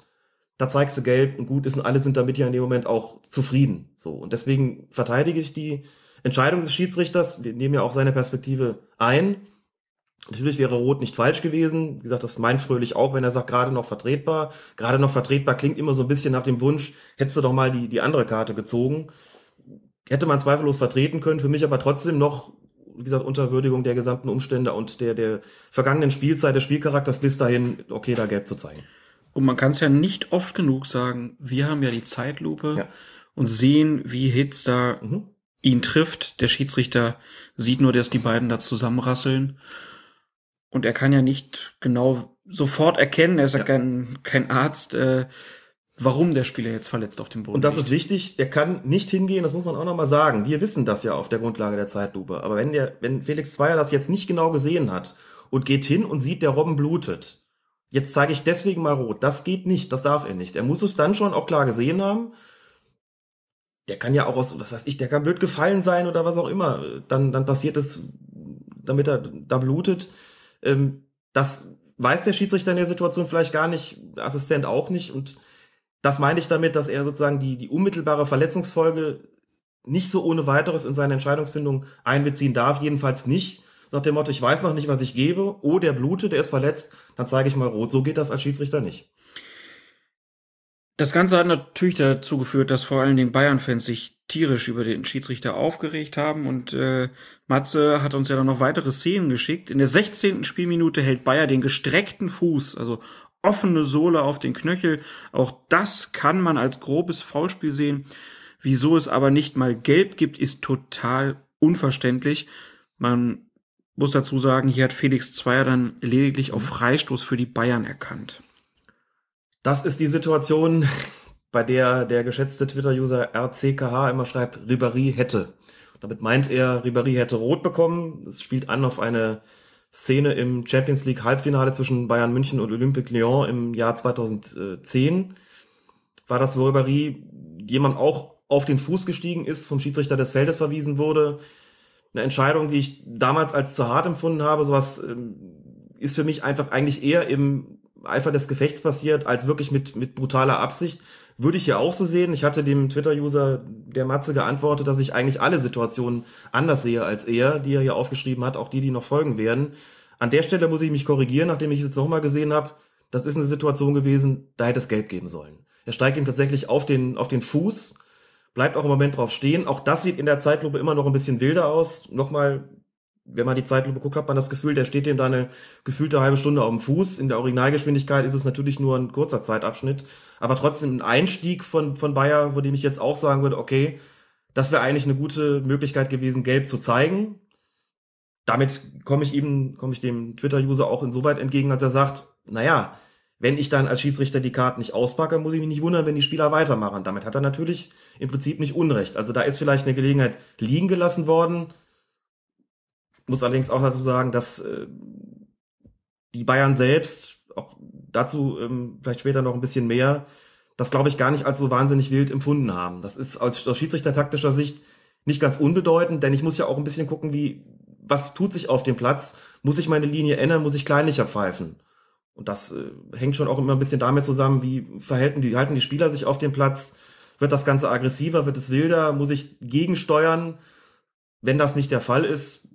da zeigst du gelb und gut ist und alle sind damit ja in dem Moment auch zufrieden. So. Und deswegen verteidige ich die Entscheidung des Schiedsrichters. Wir nehmen ja auch seine Perspektive ein. Natürlich wäre Rot nicht falsch gewesen. Wie gesagt, das meint Fröhlich auch, wenn er sagt, gerade noch vertretbar. Gerade noch vertretbar klingt immer so ein bisschen nach dem Wunsch, hättest du doch mal die, die andere Karte gezogen hätte man zweifellos vertreten können, für mich aber trotzdem noch, wie gesagt, unter Würdigung der gesamten Umstände und der, der vergangenen Spielzeit, des Spielcharakters bis dahin, okay, da gelb zu zeigen. Und man kann es ja nicht oft genug sagen, wir haben ja die Zeitlupe ja. und sehen, wie Hitz da mhm. ihn trifft. Der Schiedsrichter sieht nur, dass die beiden da zusammenrasseln. Und er kann ja nicht genau sofort erkennen, er ist ja, ja kein, kein Arzt, äh, warum der Spieler jetzt verletzt auf dem Boden Und das ist wichtig, der kann nicht hingehen, das muss man auch nochmal sagen. Wir wissen das ja auf der Grundlage der Zeitlupe. Aber wenn der, wenn Felix Zweier das jetzt nicht genau gesehen hat und geht hin und sieht, der Robben blutet, jetzt zeige ich deswegen mal rot. Das geht nicht, das darf er nicht. Er muss es dann schon auch klar gesehen haben. Der kann ja auch aus, was weiß ich, der kann blöd gefallen sein oder was auch immer. Dann, dann passiert es, damit er da blutet. Ähm, das weiß der Schiedsrichter in der Situation vielleicht gar nicht, der Assistent auch nicht und das meine ich damit, dass er sozusagen die, die unmittelbare Verletzungsfolge nicht so ohne weiteres in seine Entscheidungsfindung einbeziehen darf, jedenfalls nicht. Sagt dem Motto, ich weiß noch nicht, was ich gebe. Oh, der blutet, der ist verletzt, dann zeige ich mal rot. So geht das als Schiedsrichter nicht. Das Ganze hat natürlich dazu geführt, dass vor allen Dingen Bayern-Fans sich tierisch über den Schiedsrichter aufgeregt haben und äh, Matze hat uns ja dann noch weitere Szenen geschickt. In der 16. Spielminute hält Bayer den gestreckten Fuß, also offene Sohle auf den Knöchel. Auch das kann man als grobes Foulspiel sehen. Wieso es aber nicht mal gelb gibt, ist total unverständlich. Man muss dazu sagen, hier hat Felix Zweier dann lediglich auf Freistoß für die Bayern erkannt. Das ist die Situation, bei der der geschätzte Twitter-User RCKH immer schreibt, Ribéry hätte. Damit meint er, Ribéry hätte rot bekommen. Es spielt an auf eine Szene im Champions League Halbfinale zwischen Bayern München und Olympique Lyon im Jahr 2010. War das, wo Ribéry jemand auch auf den Fuß gestiegen ist, vom Schiedsrichter des Feldes verwiesen wurde. Eine Entscheidung, die ich damals als zu hart empfunden habe. Sowas ähm, ist für mich einfach eigentlich eher im Eifer des Gefechts passiert, als wirklich mit, mit brutaler Absicht. Würde ich hier auch so sehen. Ich hatte dem Twitter-User der Matze geantwortet, dass ich eigentlich alle Situationen anders sehe als er, die er hier aufgeschrieben hat, auch die, die noch folgen werden. An der Stelle muss ich mich korrigieren, nachdem ich es jetzt nochmal gesehen habe. Das ist eine Situation gewesen, da hätte es gelb geben sollen. Er steigt ihm tatsächlich auf den, auf den Fuß, bleibt auch im Moment drauf stehen. Auch das sieht in der Zeitlupe immer noch ein bisschen wilder aus. Nochmal, wenn man die Zeitlupe guckt, hat man das Gefühl, der steht ihm da eine gefühlte halbe Stunde auf dem Fuß. In der Originalgeschwindigkeit ist es natürlich nur ein kurzer Zeitabschnitt. Aber trotzdem ein Einstieg von, von Bayer, wo dem ich jetzt auch sagen würde, okay, das wäre eigentlich eine gute Möglichkeit gewesen, gelb zu zeigen. Damit komme ich eben, komme ich dem Twitter-User auch insoweit entgegen, als er sagt, naja, wenn ich dann als Schiedsrichter die Karten nicht auspacke, muss ich mich nicht wundern, wenn die Spieler weitermachen. Damit hat er natürlich im Prinzip nicht Unrecht. Also da ist vielleicht eine Gelegenheit liegen gelassen worden. Muss allerdings auch dazu sagen, dass äh, die Bayern selbst, auch dazu ähm, vielleicht später noch ein bisschen mehr, das glaube ich gar nicht als so wahnsinnig wild empfunden haben. Das ist aus, aus Schiedsrichter-taktischer Sicht nicht ganz unbedeutend, denn ich muss ja auch ein bisschen gucken, wie, was tut sich auf dem Platz? Muss ich meine Linie ändern? Muss ich kleinlicher pfeifen? Und das äh, hängt schon auch immer ein bisschen damit zusammen, wie verhalten die, halten die Spieler sich auf dem Platz? Wird das Ganze aggressiver? Wird es wilder? Muss ich gegensteuern? Wenn das nicht der Fall ist,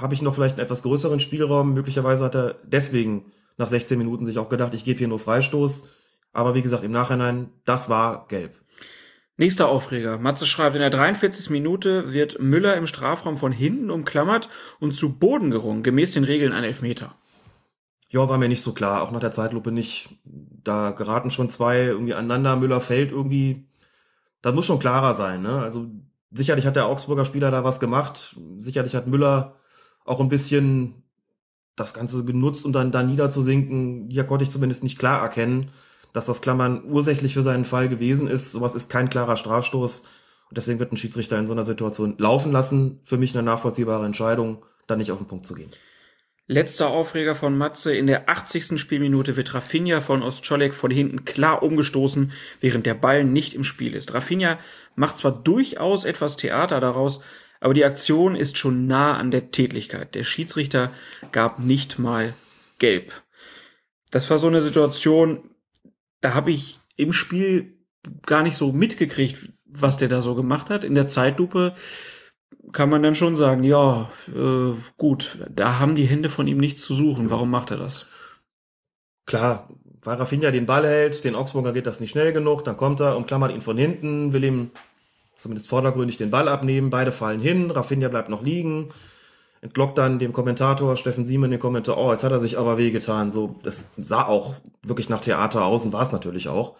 habe ich noch vielleicht einen etwas größeren Spielraum. Möglicherweise hat er deswegen nach 16 Minuten sich auch gedacht, ich gebe hier nur Freistoß. Aber wie gesagt, im Nachhinein, das war gelb. Nächster Aufreger. Matze schreibt, in der 43. Minute wird Müller im Strafraum von hinten umklammert und zu Boden gerungen, gemäß den Regeln ein Elfmeter. Ja, war mir nicht so klar, auch nach der Zeitlupe nicht. Da geraten schon zwei irgendwie aneinander, Müller fällt irgendwie. Das muss schon klarer sein, ne? Also sicherlich hat der Augsburger Spieler da was gemacht. Sicherlich hat Müller auch ein bisschen das Ganze genutzt, um dann da niederzusinken. Hier konnte ich zumindest nicht klar erkennen, dass das Klammern ursächlich für seinen Fall gewesen ist. Sowas ist kein klarer Strafstoß. Und deswegen wird ein Schiedsrichter in so einer Situation laufen lassen. Für mich eine nachvollziehbare Entscheidung, da nicht auf den Punkt zu gehen. Letzter Aufreger von Matze. In der 80. Spielminute wird Rafinha von Ostscholek von hinten klar umgestoßen, während der Ball nicht im Spiel ist. Rafinha macht zwar durchaus etwas Theater daraus, aber die Aktion ist schon nah an der Tätlichkeit. Der Schiedsrichter gab nicht mal gelb. Das war so eine Situation, da habe ich im Spiel gar nicht so mitgekriegt, was der da so gemacht hat. In der Zeitlupe kann man dann schon sagen, ja, äh, gut, da haben die Hände von ihm nichts zu suchen. Warum macht er das? Klar, weil Rafinha den Ball hält, den Augsburger geht das nicht schnell genug, dann kommt er, umklammert ihn von hinten, will ihm zumindest vordergründig den Ball abnehmen, beide fallen hin, Rafinha bleibt noch liegen, entlockt dann dem Kommentator Steffen Siemen den Kommentar, oh, jetzt hat er sich aber wehgetan, so, das sah auch wirklich nach Theater aus und war es natürlich auch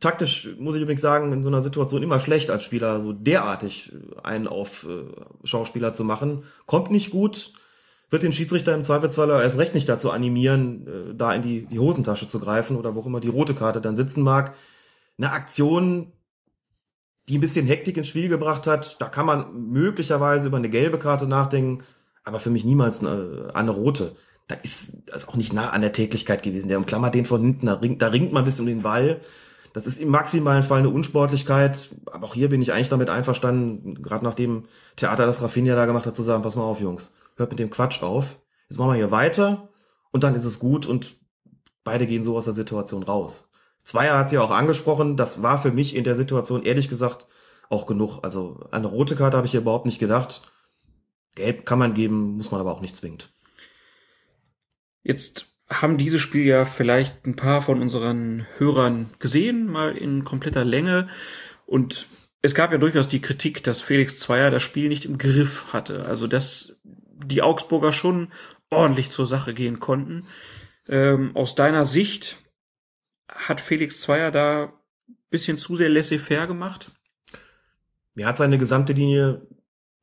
taktisch muss ich übrigens sagen, in so einer Situation immer schlecht als Spieler, so derartig äh, einen auf äh, Schauspieler zu machen. Kommt nicht gut, wird den Schiedsrichter im Zweifelsfall erst recht nicht dazu animieren, äh, da in die, die Hosentasche zu greifen oder wo auch immer die rote Karte dann sitzen mag. Eine Aktion, die ein bisschen Hektik ins Spiel gebracht hat, da kann man möglicherweise über eine gelbe Karte nachdenken, aber für mich niemals eine, eine rote. Da ist das auch nicht nah an der Tätigkeit gewesen. Der umklammert den von hinten, da ringt, da ringt man bis um den Ball. Das ist im maximalen Fall eine Unsportlichkeit, aber auch hier bin ich eigentlich damit einverstanden, gerade nach dem Theater, das Rafinha da gemacht hat, zu sagen, pass mal auf, Jungs, hört mit dem Quatsch auf. Jetzt machen wir hier weiter und dann ist es gut und beide gehen so aus der Situation raus. Zweier hat sie auch angesprochen, das war für mich in der Situation ehrlich gesagt auch genug. Also eine rote Karte habe ich hier überhaupt nicht gedacht. Gelb kann man geben, muss man aber auch nicht zwingend. Jetzt haben dieses Spiel ja vielleicht ein paar von unseren Hörern gesehen, mal in kompletter Länge. Und es gab ja durchaus die Kritik, dass Felix Zweier das Spiel nicht im Griff hatte. Also, dass die Augsburger schon ordentlich zur Sache gehen konnten. Ähm, aus deiner Sicht hat Felix Zweier da bisschen zu sehr laissez-faire gemacht? mir hat seine gesamte Linie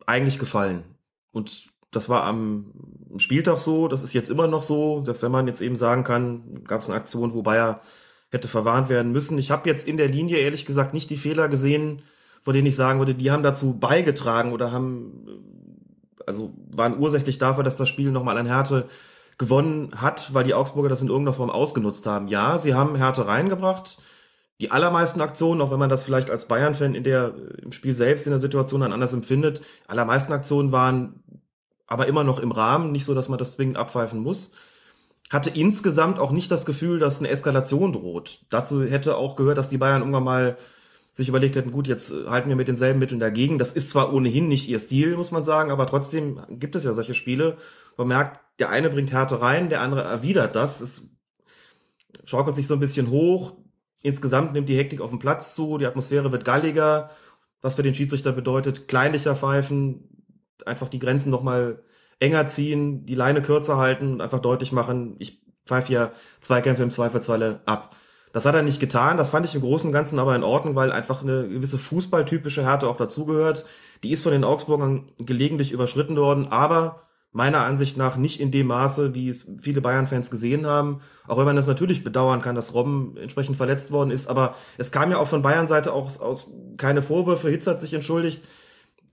eigentlich gefallen. Und das war am Spieltag so, das ist jetzt immer noch so, dass wenn man jetzt eben sagen kann, gab es eine Aktion, wo Bayer hätte verwarnt werden müssen. Ich habe jetzt in der Linie ehrlich gesagt nicht die Fehler gesehen, von denen ich sagen würde, die haben dazu beigetragen oder haben, also waren ursächlich dafür, dass das Spiel nochmal an Härte gewonnen hat, weil die Augsburger das in irgendeiner Form ausgenutzt haben. Ja, sie haben Härte reingebracht. Die allermeisten Aktionen, auch wenn man das vielleicht als Bayern-Fan in der, im Spiel selbst in der Situation dann anders empfindet, allermeisten Aktionen waren aber immer noch im Rahmen, nicht so, dass man das zwingend abpfeifen muss. Hatte insgesamt auch nicht das Gefühl, dass eine Eskalation droht. Dazu hätte auch gehört, dass die Bayern irgendwann mal sich überlegt hätten, gut, jetzt halten wir mit denselben Mitteln dagegen. Das ist zwar ohnehin nicht ihr Stil, muss man sagen, aber trotzdem gibt es ja solche Spiele. Man merkt, der eine bringt Härte rein, der andere erwidert das. Es schaukelt sich so ein bisschen hoch. Insgesamt nimmt die Hektik auf dem Platz zu, die Atmosphäre wird galliger, was für den Schiedsrichter bedeutet, kleinlicher pfeifen, einfach die Grenzen noch mal enger ziehen, die Leine kürzer halten und einfach deutlich machen, ich pfeife ja Zweikämpfe im Zweifelsfalle ab. Das hat er nicht getan. Das fand ich im Großen und Ganzen aber in Ordnung, weil einfach eine gewisse fußballtypische Härte auch dazugehört. Die ist von den Augsburgern gelegentlich überschritten worden, aber meiner Ansicht nach nicht in dem Maße, wie es viele Bayern-Fans gesehen haben. Auch wenn man das natürlich bedauern kann, dass Robben entsprechend verletzt worden ist. Aber es kam ja auch von Bayern-Seite aus, aus keine Vorwürfe. Hitz hat sich entschuldigt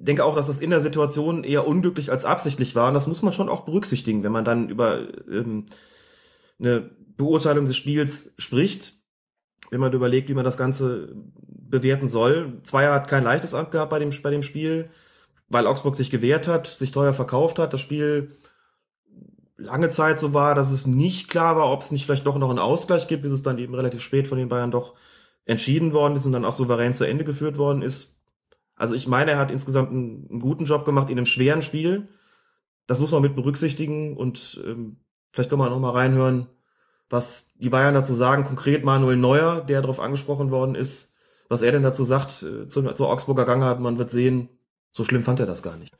denke auch, dass das in der Situation eher unglücklich als absichtlich war. Und das muss man schon auch berücksichtigen, wenn man dann über ähm, eine Beurteilung des Spiels spricht. Wenn man überlegt, wie man das Ganze bewerten soll. Zweier hat kein leichtes Amt gehabt bei dem, bei dem Spiel, weil Augsburg sich gewehrt hat, sich teuer verkauft hat. Das Spiel lange Zeit so war, dass es nicht klar war, ob es nicht vielleicht doch noch einen Ausgleich gibt, bis es dann eben relativ spät von den Bayern doch entschieden worden ist und dann auch souverän zu Ende geführt worden ist. Also ich meine, er hat insgesamt einen, einen, guten Job gemacht in einem schweren Spiel. Das muss man mit berücksichtigen und ähm, vielleicht können wir noch mal reinhören, was die Bayern dazu sagen. Konkret Manuel Neuer, der darauf angesprochen worden ist, was er denn dazu sagt äh, zur, zur Augsburger Gangart. Man wird sehen, so schlimm fand er das gar nicht.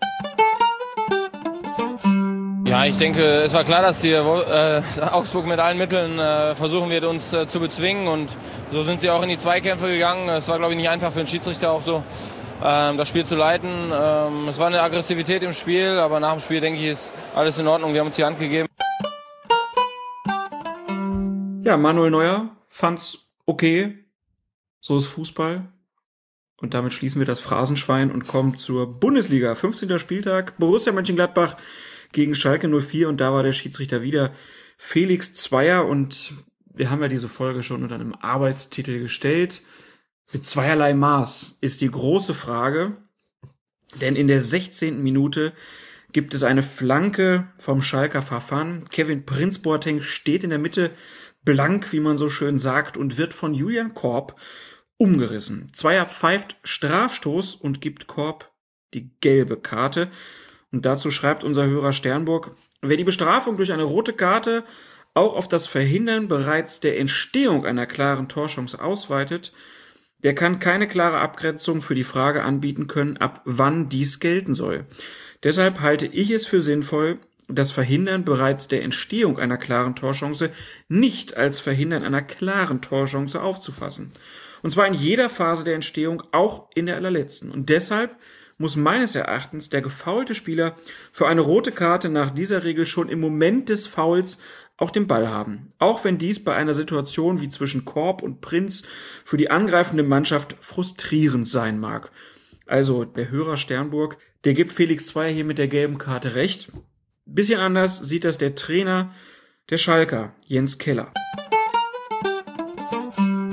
Ja, ich denke, es war klar, dass hier äh, Augsburg mit allen Mitteln äh, versuchen wird, uns äh, zu bezwingen. Und so sind sie auch in die Zweikämpfe gegangen. Es war, glaube ich, nicht einfach für den Schiedsrichter auch so, ähm, das Spiel zu leiten. Ähm, es war eine Aggressivität im Spiel, aber nach dem Spiel denke ich, ist alles in Ordnung. Wir haben uns die Hand gegeben. Ja, Manuel Neuer fand's okay. So ist Fußball. Und damit schließen wir das Phrasenschwein und kommen zur Bundesliga. 15. Spieltag. Borussia Mönchengladbach gegen Schalke 04 und da war der Schiedsrichter wieder Felix Zweier und wir haben ja diese Folge schon unter einem Arbeitstitel gestellt. Mit zweierlei Maß ist die große Frage, denn in der 16. Minute gibt es eine Flanke vom Schalker Verfahren. Kevin Prinz Boateng steht in der Mitte blank, wie man so schön sagt, und wird von Julian Korb umgerissen. Zweier pfeift Strafstoß und gibt Korb die gelbe Karte. Und dazu schreibt unser Hörer Sternburg, wer die Bestrafung durch eine rote Karte auch auf das Verhindern bereits der Entstehung einer klaren Torchance ausweitet, der kann keine klare Abgrenzung für die Frage anbieten können, ab wann dies gelten soll. Deshalb halte ich es für sinnvoll, das Verhindern bereits der Entstehung einer klaren Torchance nicht als Verhindern einer klaren Torchance aufzufassen. Und zwar in jeder Phase der Entstehung, auch in der allerletzten. Und deshalb muss meines Erachtens der gefaulte Spieler für eine rote Karte nach dieser Regel schon im Moment des Fouls auch den Ball haben. Auch wenn dies bei einer Situation wie zwischen Korb und Prinz für die angreifende Mannschaft frustrierend sein mag. Also der Hörer Sternburg, der gibt Felix Zweier hier mit der gelben Karte recht. Bisschen anders sieht das der Trainer der Schalker, Jens Keller.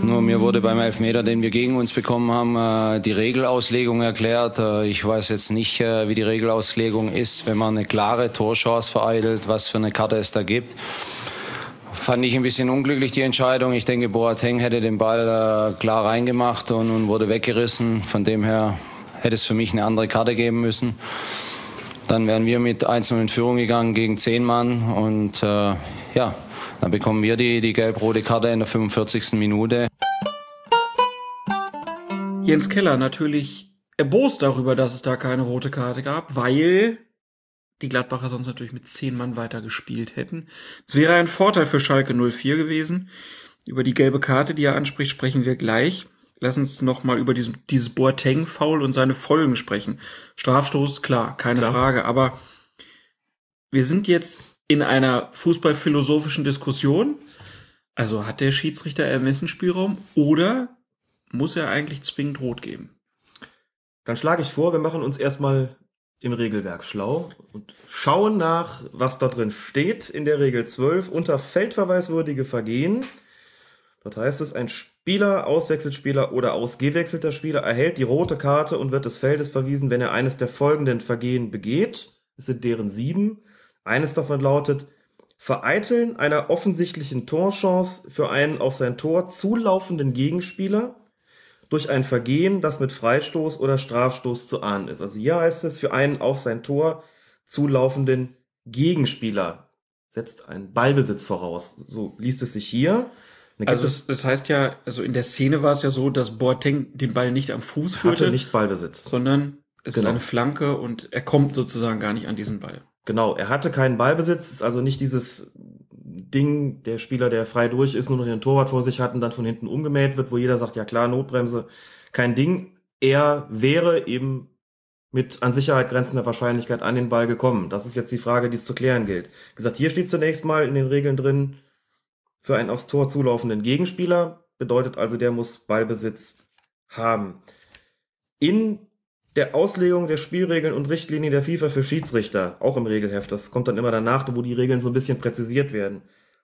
Nur mir wurde beim Elfmeter, den wir gegen uns bekommen haben, äh, die Regelauslegung erklärt. Äh, ich weiß jetzt nicht, äh, wie die Regelauslegung ist, wenn man eine klare Torchance vereitelt, was für eine Karte es da gibt. Fand ich ein bisschen unglücklich die Entscheidung. Ich denke, Boateng hätte den Ball klar reingemacht und, und wurde weggerissen. Von dem her hätte es für mich eine andere Karte geben müssen. Dann wären wir mit 1 in Führung gegangen gegen 10 Mann und äh, ja, dann bekommen wir die, die gelb-rote Karte in der 45. Minute. Jens Keller natürlich erbost darüber, dass es da keine rote Karte gab, weil die Gladbacher sonst natürlich mit zehn Mann weiter gespielt hätten. Es wäre ein Vorteil für Schalke 04 gewesen. Über die gelbe Karte, die er anspricht, sprechen wir gleich. Lass uns noch mal über dieses, dieses Boateng-Foul und seine Folgen sprechen. Strafstoß, klar, keine Klar. Frage, aber wir sind jetzt in einer fußballphilosophischen Diskussion. Also hat der Schiedsrichter Ermessensspielraum oder muss er eigentlich zwingend rot geben? Dann schlage ich vor, wir machen uns erstmal im Regelwerk schlau und schauen nach, was da drin steht in der Regel 12 unter feldverweiswürdige Vergehen. Dort heißt es, ein Spieler, Auswechselspieler oder ausgewechselter Spieler erhält die rote Karte und wird des Feldes verwiesen, wenn er eines der folgenden Vergehen begeht. Es sind deren sieben. Eines davon lautet Vereiteln einer offensichtlichen Torchance für einen auf sein Tor zulaufenden Gegenspieler durch ein Vergehen, das mit Freistoß oder Strafstoß zu ahnen ist. Also hier heißt es, für einen auf sein Tor zulaufenden Gegenspieler setzt ein Ballbesitz voraus. So liest es sich hier. Also es es, das heißt ja, also in der Szene war es ja so, dass Boateng den Ball nicht am Fuß führte, hatte nicht Ballbesitz. sondern es ist Genau. eine Flanke und er kommt sozusagen gar nicht an diesen Ball. Genau, er hatte keinen Ballbesitz, Es ist also nicht dieses Ding, der Spieler, der frei durch ist, nur noch den Torwart vor sich hat und dann von hinten umgemäht wird, wo jeder sagt, ja klar, Notbremse, kein Ding. Er wäre eben mit an Sicherheit grenzender Wahrscheinlichkeit an den Ball gekommen. Das ist jetzt die Frage, die es zu klären gilt. Wie gesagt, hier steht zunächst mal in den Regeln drin, für einen aufs Tor zulaufenden Gegenspieler, bedeutet also, der muss Ballbesitz haben. In der Auslegung der Spielregeln und Richtlinien der FIFA für Schiedsrichter, auch im Regelheft, das kommt dann immer danach, wo die Regeln so ein bisschen präzisiert werden,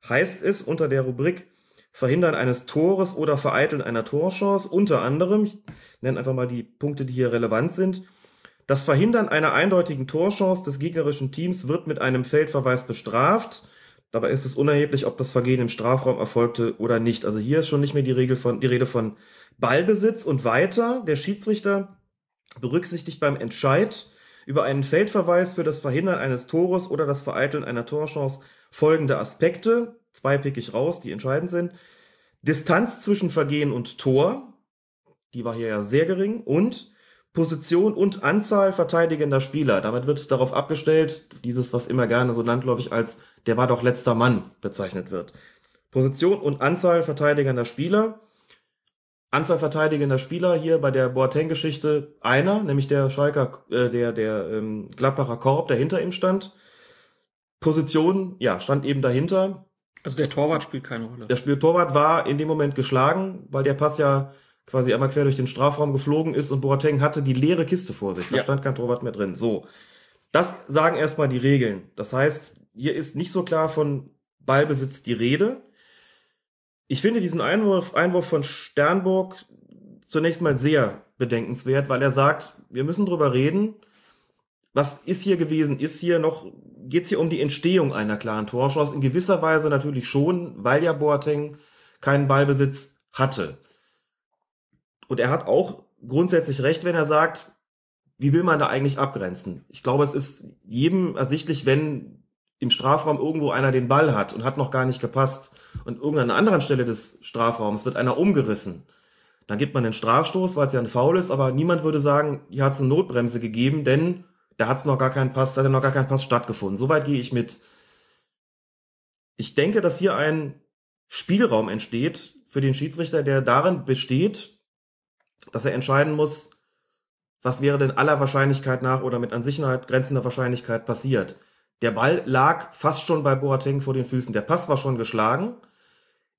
heißt es unter der Rubrik Verhindern eines Tores oder Vereiteln einer Torchance unter anderem, ich nenne einfach mal die Punkte, die hier relevant sind, das Verhindern einer eindeutigen Torchance des gegnerischen Teams wird mit einem Feldverweis bestraft. Dabei ist es unerheblich, ob das Vergehen im Strafraum erfolgte oder nicht. Also hier ist schon nicht mehr die, Regel von, die Rede von Ballbesitz und weiter. Der Schiedsrichter berücksichtigt beim Entscheid über einen Feldverweis für das Verhindern eines Tores oder das Vereiteln einer Torchance folgende Aspekte. Zwei pick ich raus, die entscheidend sind. Distanz zwischen Vergehen und Tor, die war hier ja sehr gering, und Position und Anzahl verteidigender Spieler. Damit wird darauf abgestellt, dieses, was immer gerne so landläufig als der war doch letzter Mann bezeichnet wird. Position und Anzahl verteidigender Spieler. Anzahl verteidigender Spieler hier bei der Boateng-Geschichte einer, nämlich der Schalker, äh, der, der ähm, Gladbacher Korb, der hinter ihm stand. Position, ja, stand eben dahinter. Also der Torwart spielt keine Rolle. Der Spieltorwart war in dem Moment geschlagen, weil der Pass ja quasi einmal quer durch den Strafraum geflogen ist und Boateng hatte die leere Kiste vor sich. Da Ja. stand kein Torwart mehr drin. So. Das sagen erstmal die Regeln. Das heißt, hier ist nicht so klar von Ballbesitz die Rede. Ich finde diesen Einwurf, Einwurf von Sternburg zunächst mal sehr bedenkenswert, weil er sagt, wir müssen drüber reden. Was ist hier gewesen? Ist hier noch, geht es hier um die Entstehung einer klaren Torchance? In gewisser Weise natürlich schon, weil ja Boateng keinen Ballbesitz hatte. Und er hat auch grundsätzlich recht, wenn er sagt, wie will man da eigentlich abgrenzen? Ich glaube, es ist jedem ersichtlich, wenn im Strafraum irgendwo einer den Ball hat und hat noch gar nicht gepasst und irgendeiner anderen Stelle des Strafraums wird einer umgerissen. Dann gibt man den Strafstoß, weil es ja ein Foul ist, aber niemand würde sagen, hier hat es eine Notbremse gegeben, denn da hat es noch gar keinen Pass, da hat noch gar kein Pass stattgefunden. Soweit gehe ich mit. Ich denke, dass hier ein Spielraum entsteht für den Schiedsrichter, der darin besteht, dass er entscheiden muss, was wäre denn aller Wahrscheinlichkeit nach oder mit an Sicherheit grenzender Wahrscheinlichkeit passiert. Der Ball lag fast schon bei Boateng vor den Füßen. Der Pass war schon geschlagen.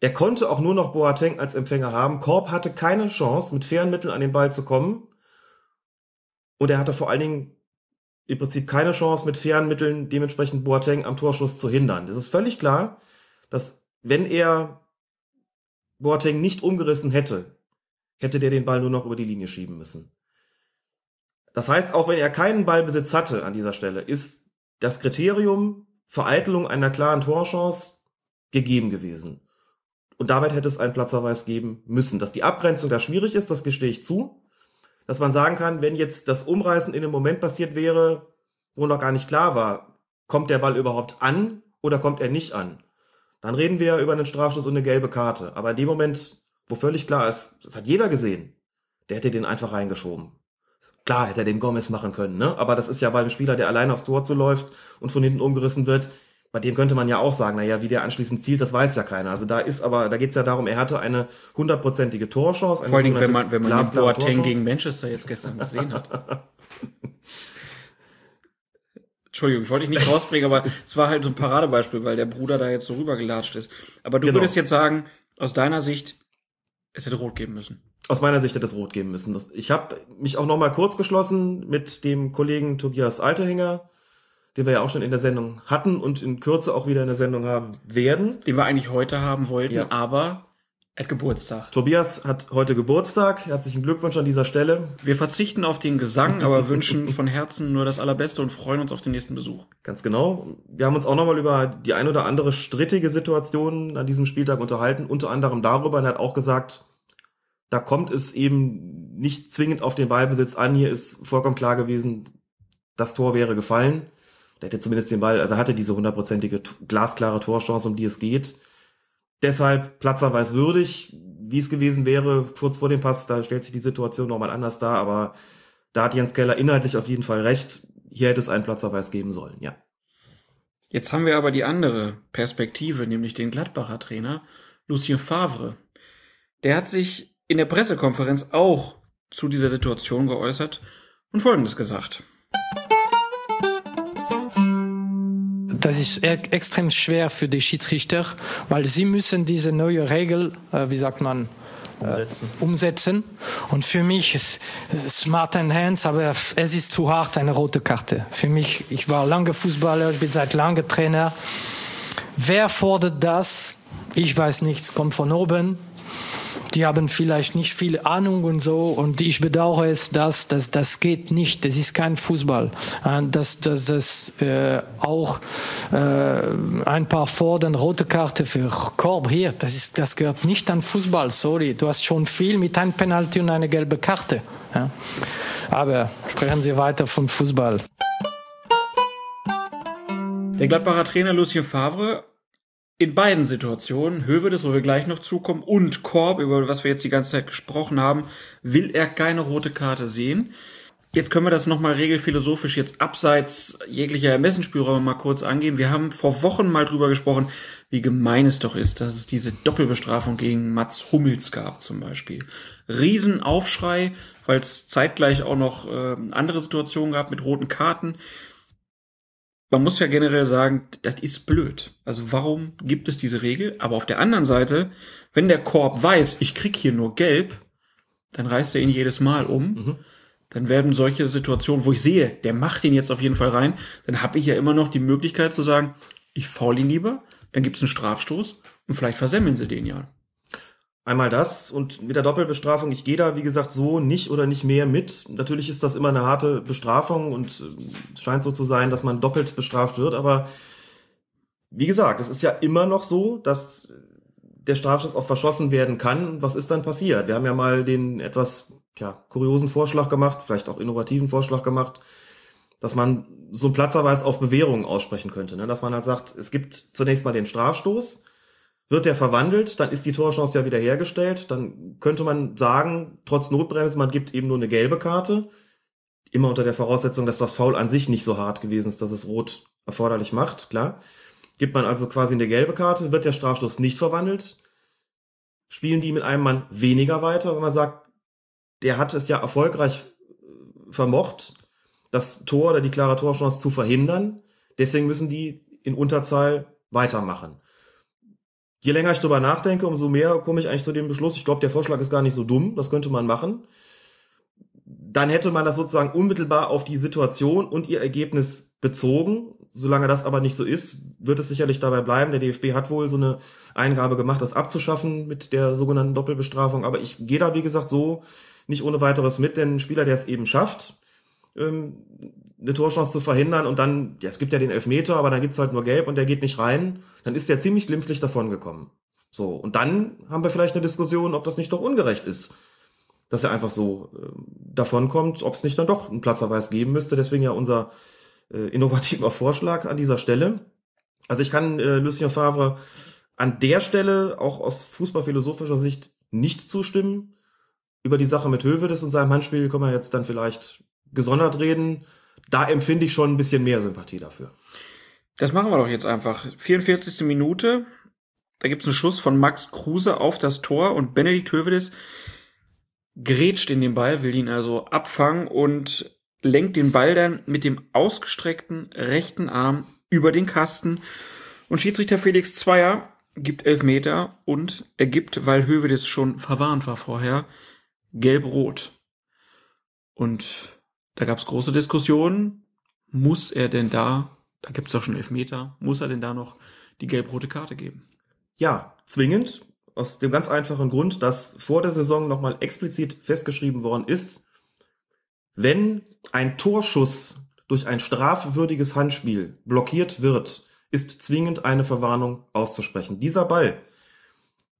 Er konnte auch nur noch Boateng als Empfänger haben. Korb hatte keine Chance, mit fairen Mitteln an den Ball zu kommen. Und er hatte vor allen Dingen im Prinzip keine Chance, mit fairen Mitteln dementsprechend Boateng am Torschuss zu hindern. Das ist völlig klar, dass wenn er Boateng nicht umgerissen hätte, hätte der den Ball nur noch über die Linie schieben müssen. Das heißt, auch wenn er keinen Ballbesitz hatte an dieser Stelle, ist das Kriterium Vereitelung einer klaren Torchance gegeben gewesen. Und damit hätte es einen Platzverweis geben müssen. Dass die Abgrenzung da schwierig ist, das gestehe ich zu. Dass man sagen kann, wenn jetzt das Umreißen in einem Moment passiert wäre, wo noch gar nicht klar war, kommt der Ball überhaupt an oder kommt er nicht an, dann reden wir über einen Strafstoß und eine gelbe Karte. Aber in dem Moment, wo völlig klar ist, das hat jeder gesehen, der hätte den einfach reingeschoben. Klar hätte er den Gomez machen können, ne? Aber das ist ja bei einem Spieler, der allein aufs Tor zuläuft und von hinten umgerissen wird, bei dem könnte man ja auch sagen, naja, wie der anschließend zielt, das weiß ja keiner. Also da ist aber, da geht es ja darum, er hatte eine hundertprozentige Torchance. Vor allen Dingen, wenn man, wenn man den Boateng gegen Manchester jetzt gestern gesehen hat. Entschuldigung, ich wollte dich nicht rausbringen, aber es war halt so ein Paradebeispiel, weil der Bruder da jetzt so rübergelatscht ist. Aber du genau. würdest jetzt sagen, aus deiner Sicht, es hätte rot geben müssen. Aus meiner Sicht hätte es rot geben müssen. Ich habe mich auch noch mal kurz geschlossen mit dem Kollegen Tobias Alterhänger, den wir ja auch schon in der Sendung hatten und in Kürze auch wieder in der Sendung haben werden. Den wir eigentlich heute haben wollten, ja. aber er hat Geburtstag. Tobias hat heute Geburtstag. Herzlichen Glückwunsch an dieser Stelle. Wir verzichten auf den Gesang, aber wünschen von Herzen nur das Allerbeste und freuen uns auf den nächsten Besuch. Ganz genau. Wir haben uns auch nochmal über die ein oder andere strittige Situation an diesem Spieltag unterhalten. Unter anderem darüber. Und er hat auch gesagt, da kommt es eben nicht zwingend auf den Ballbesitz an. Hier ist vollkommen klar gewesen, das Tor wäre gefallen. Der hätte zumindest den Ball, also hatte diese hundertprozentige glasklare Torchance, um die es geht deshalb platzerweis würdig. Wie es gewesen wäre, kurz vor dem Pass, da stellt sich die Situation nochmal anders dar, aber da hat Jens Keller inhaltlich auf jeden Fall recht. Hier hätte es einen Platzerweis geben sollen, ja. Jetzt haben wir aber die andere Perspektive, nämlich den Gladbacher Trainer Lucien Favre. Der hat sich in der Pressekonferenz auch zu dieser Situation geäußert und Folgendes gesagt. das ist e extrem schwer für die Schiedsrichter, weil sie müssen diese neue Regel, äh, wie sagt man, äh, umsetzen. Äh, umsetzen. Und für mich ist es smart and hands, aber es ist zu hart eine rote Karte. Für mich, ich war lange Fußballer, ich bin seit lange Trainer. Wer fordert das? Ich weiß nicht, es kommt von oben die haben vielleicht nicht viel Ahnung und so. Und ich bedauere es, dass das, das geht nicht. Das ist kein Fußball. Dass das, das äh, auch äh, ein paar fordern rote Karte für Korb hier. Das ist, das gehört nicht an Fußball. Sorry, du hast schon viel mit einem Penalty und einer gelben Karte. Ja. Aber sprechen Sie weiter vom Fußball. Der Gladbacher Trainer Lucien Favre in beiden Situationen, Hövedes, wo wir gleich noch zukommen, und Korb, über was wir jetzt die ganze Zeit gesprochen haben, will er keine rote Karte sehen. Jetzt können wir das nochmal regelphilosophisch jetzt abseits jeglicher Ermessensspielräume mal kurz angehen. Wir haben vor Wochen mal drüber gesprochen, wie gemein es doch ist, dass es diese Doppelbestrafung gegen Mats Hummels gab zum Beispiel. Riesenaufschrei, weil es zeitgleich auch noch äh, andere Situationen gab mit roten Karten man muss ja generell sagen, das ist blöd. Also warum gibt es diese Regel? Aber auf der anderen Seite, wenn der Korb weiß, ich krieg hier nur gelb, dann reißt er ihn jedes Mal um. Mhm. Dann werden solche Situationen, wo ich sehe, der macht ihn jetzt auf jeden Fall rein, dann habe ich ja immer noch die Möglichkeit zu sagen, ich faul ihn lieber, dann gibt es einen Strafstoß und vielleicht versemmeln sie den ja. Einmal das und mit der Doppelbestrafung, ich gehe da, wie gesagt, so nicht oder nicht mehr mit. Natürlich ist das immer eine harte Bestrafung und es äh, scheint so zu sein, dass man doppelt bestraft wird, aber wie gesagt, es ist ja immer noch so, dass der Strafschuss auch verschossen werden kann. Was ist dann passiert? Wir haben ja mal den etwas ja, kuriosen Vorschlag gemacht, vielleicht auch innovativen Vorschlag gemacht, dass man so einen Platzerweis auf Bewährung aussprechen könnte. Ne? Dass man halt sagt, es gibt zunächst mal den Strafstoß, wird der verwandelt, dann ist die Torchance ja wieder hergestellt. Dann könnte man sagen, trotz Notbremse, man gibt eben nur eine gelbe Karte. Immer unter der Voraussetzung, dass das Foul an sich nicht so hart gewesen ist, dass es rot erforderlich macht, klar. Gibt man also quasi eine gelbe Karte, wird der Strafstoß nicht verwandelt. Spielen die mit einem Mann weniger weiter, wenn man sagt, der hat es ja erfolgreich äh, vermocht, das Tor oder die klare Torchance zu verhindern. Deswegen müssen die in Unterzahl weitermachen je länger ich drüber nachdenke, umso mehr komme ich eigentlich zu dem Beschluss, ich glaube, der Vorschlag ist gar nicht so dumm, das könnte man machen. Dann hätte man das sozusagen unmittelbar auf die Situation und ihr Ergebnis bezogen. Solange das aber nicht so ist, wird es sicherlich dabei bleiben. Der DFB hat wohl so eine Eingabe gemacht, das abzuschaffen mit der sogenannten Doppelbestrafung. Aber ich gehe da, wie gesagt, so nicht ohne weiteres mit, denn ein Spieler, der es eben schafft, ähm, eine Torchance zu verhindern und dann, ja, es gibt ja den Elfmeter, aber dann gibt's halt nur Gelb und der geht nicht rein, dann ist der ziemlich glimpflich davongekommen. So, und dann haben wir vielleicht eine Diskussion, ob das nicht doch ungerecht ist, dass er einfach so äh, davonkommt, ob es nicht dann doch einen Platzerweis geben müsste. Deswegen ja unser äh, innovativer Vorschlag an dieser Stelle. Also ich kann äh, Lucien Favre an der Stelle auch aus fußballphilosophischer Sicht nicht zustimmen. Über die Sache mit Hövedes und seinem Handspiel können wir jetzt dann vielleicht gesondert reden da empfinde ich schon ein bisschen mehr Sympathie dafür. Das machen wir doch jetzt einfach. 44. Minute. Da gibt's einen Schuss von Max Kruse auf das Tor und Benedikt Hövedes grätscht in den Ball, will ihn also abfangen und lenkt den Ball dann mit dem ausgestreckten rechten Arm über den Kasten. Und Schiedsrichter Felix Zweier gibt elf Meter und er gibt, weil Hövedes schon verwarnt war vorher, gelb-rot. Und da gab's große Diskussionen. Muss er denn da, da gibt's doch schon elf Meter, muss er denn da noch die gelb-rote Karte geben? Ja, zwingend. Aus dem ganz einfachen Grund, dass vor der Saison nochmal explizit festgeschrieben worden ist, wenn ein Torschuss durch ein strafwürdiges Handspiel blockiert wird, ist zwingend eine Verwarnung auszusprechen. Dieser Ball,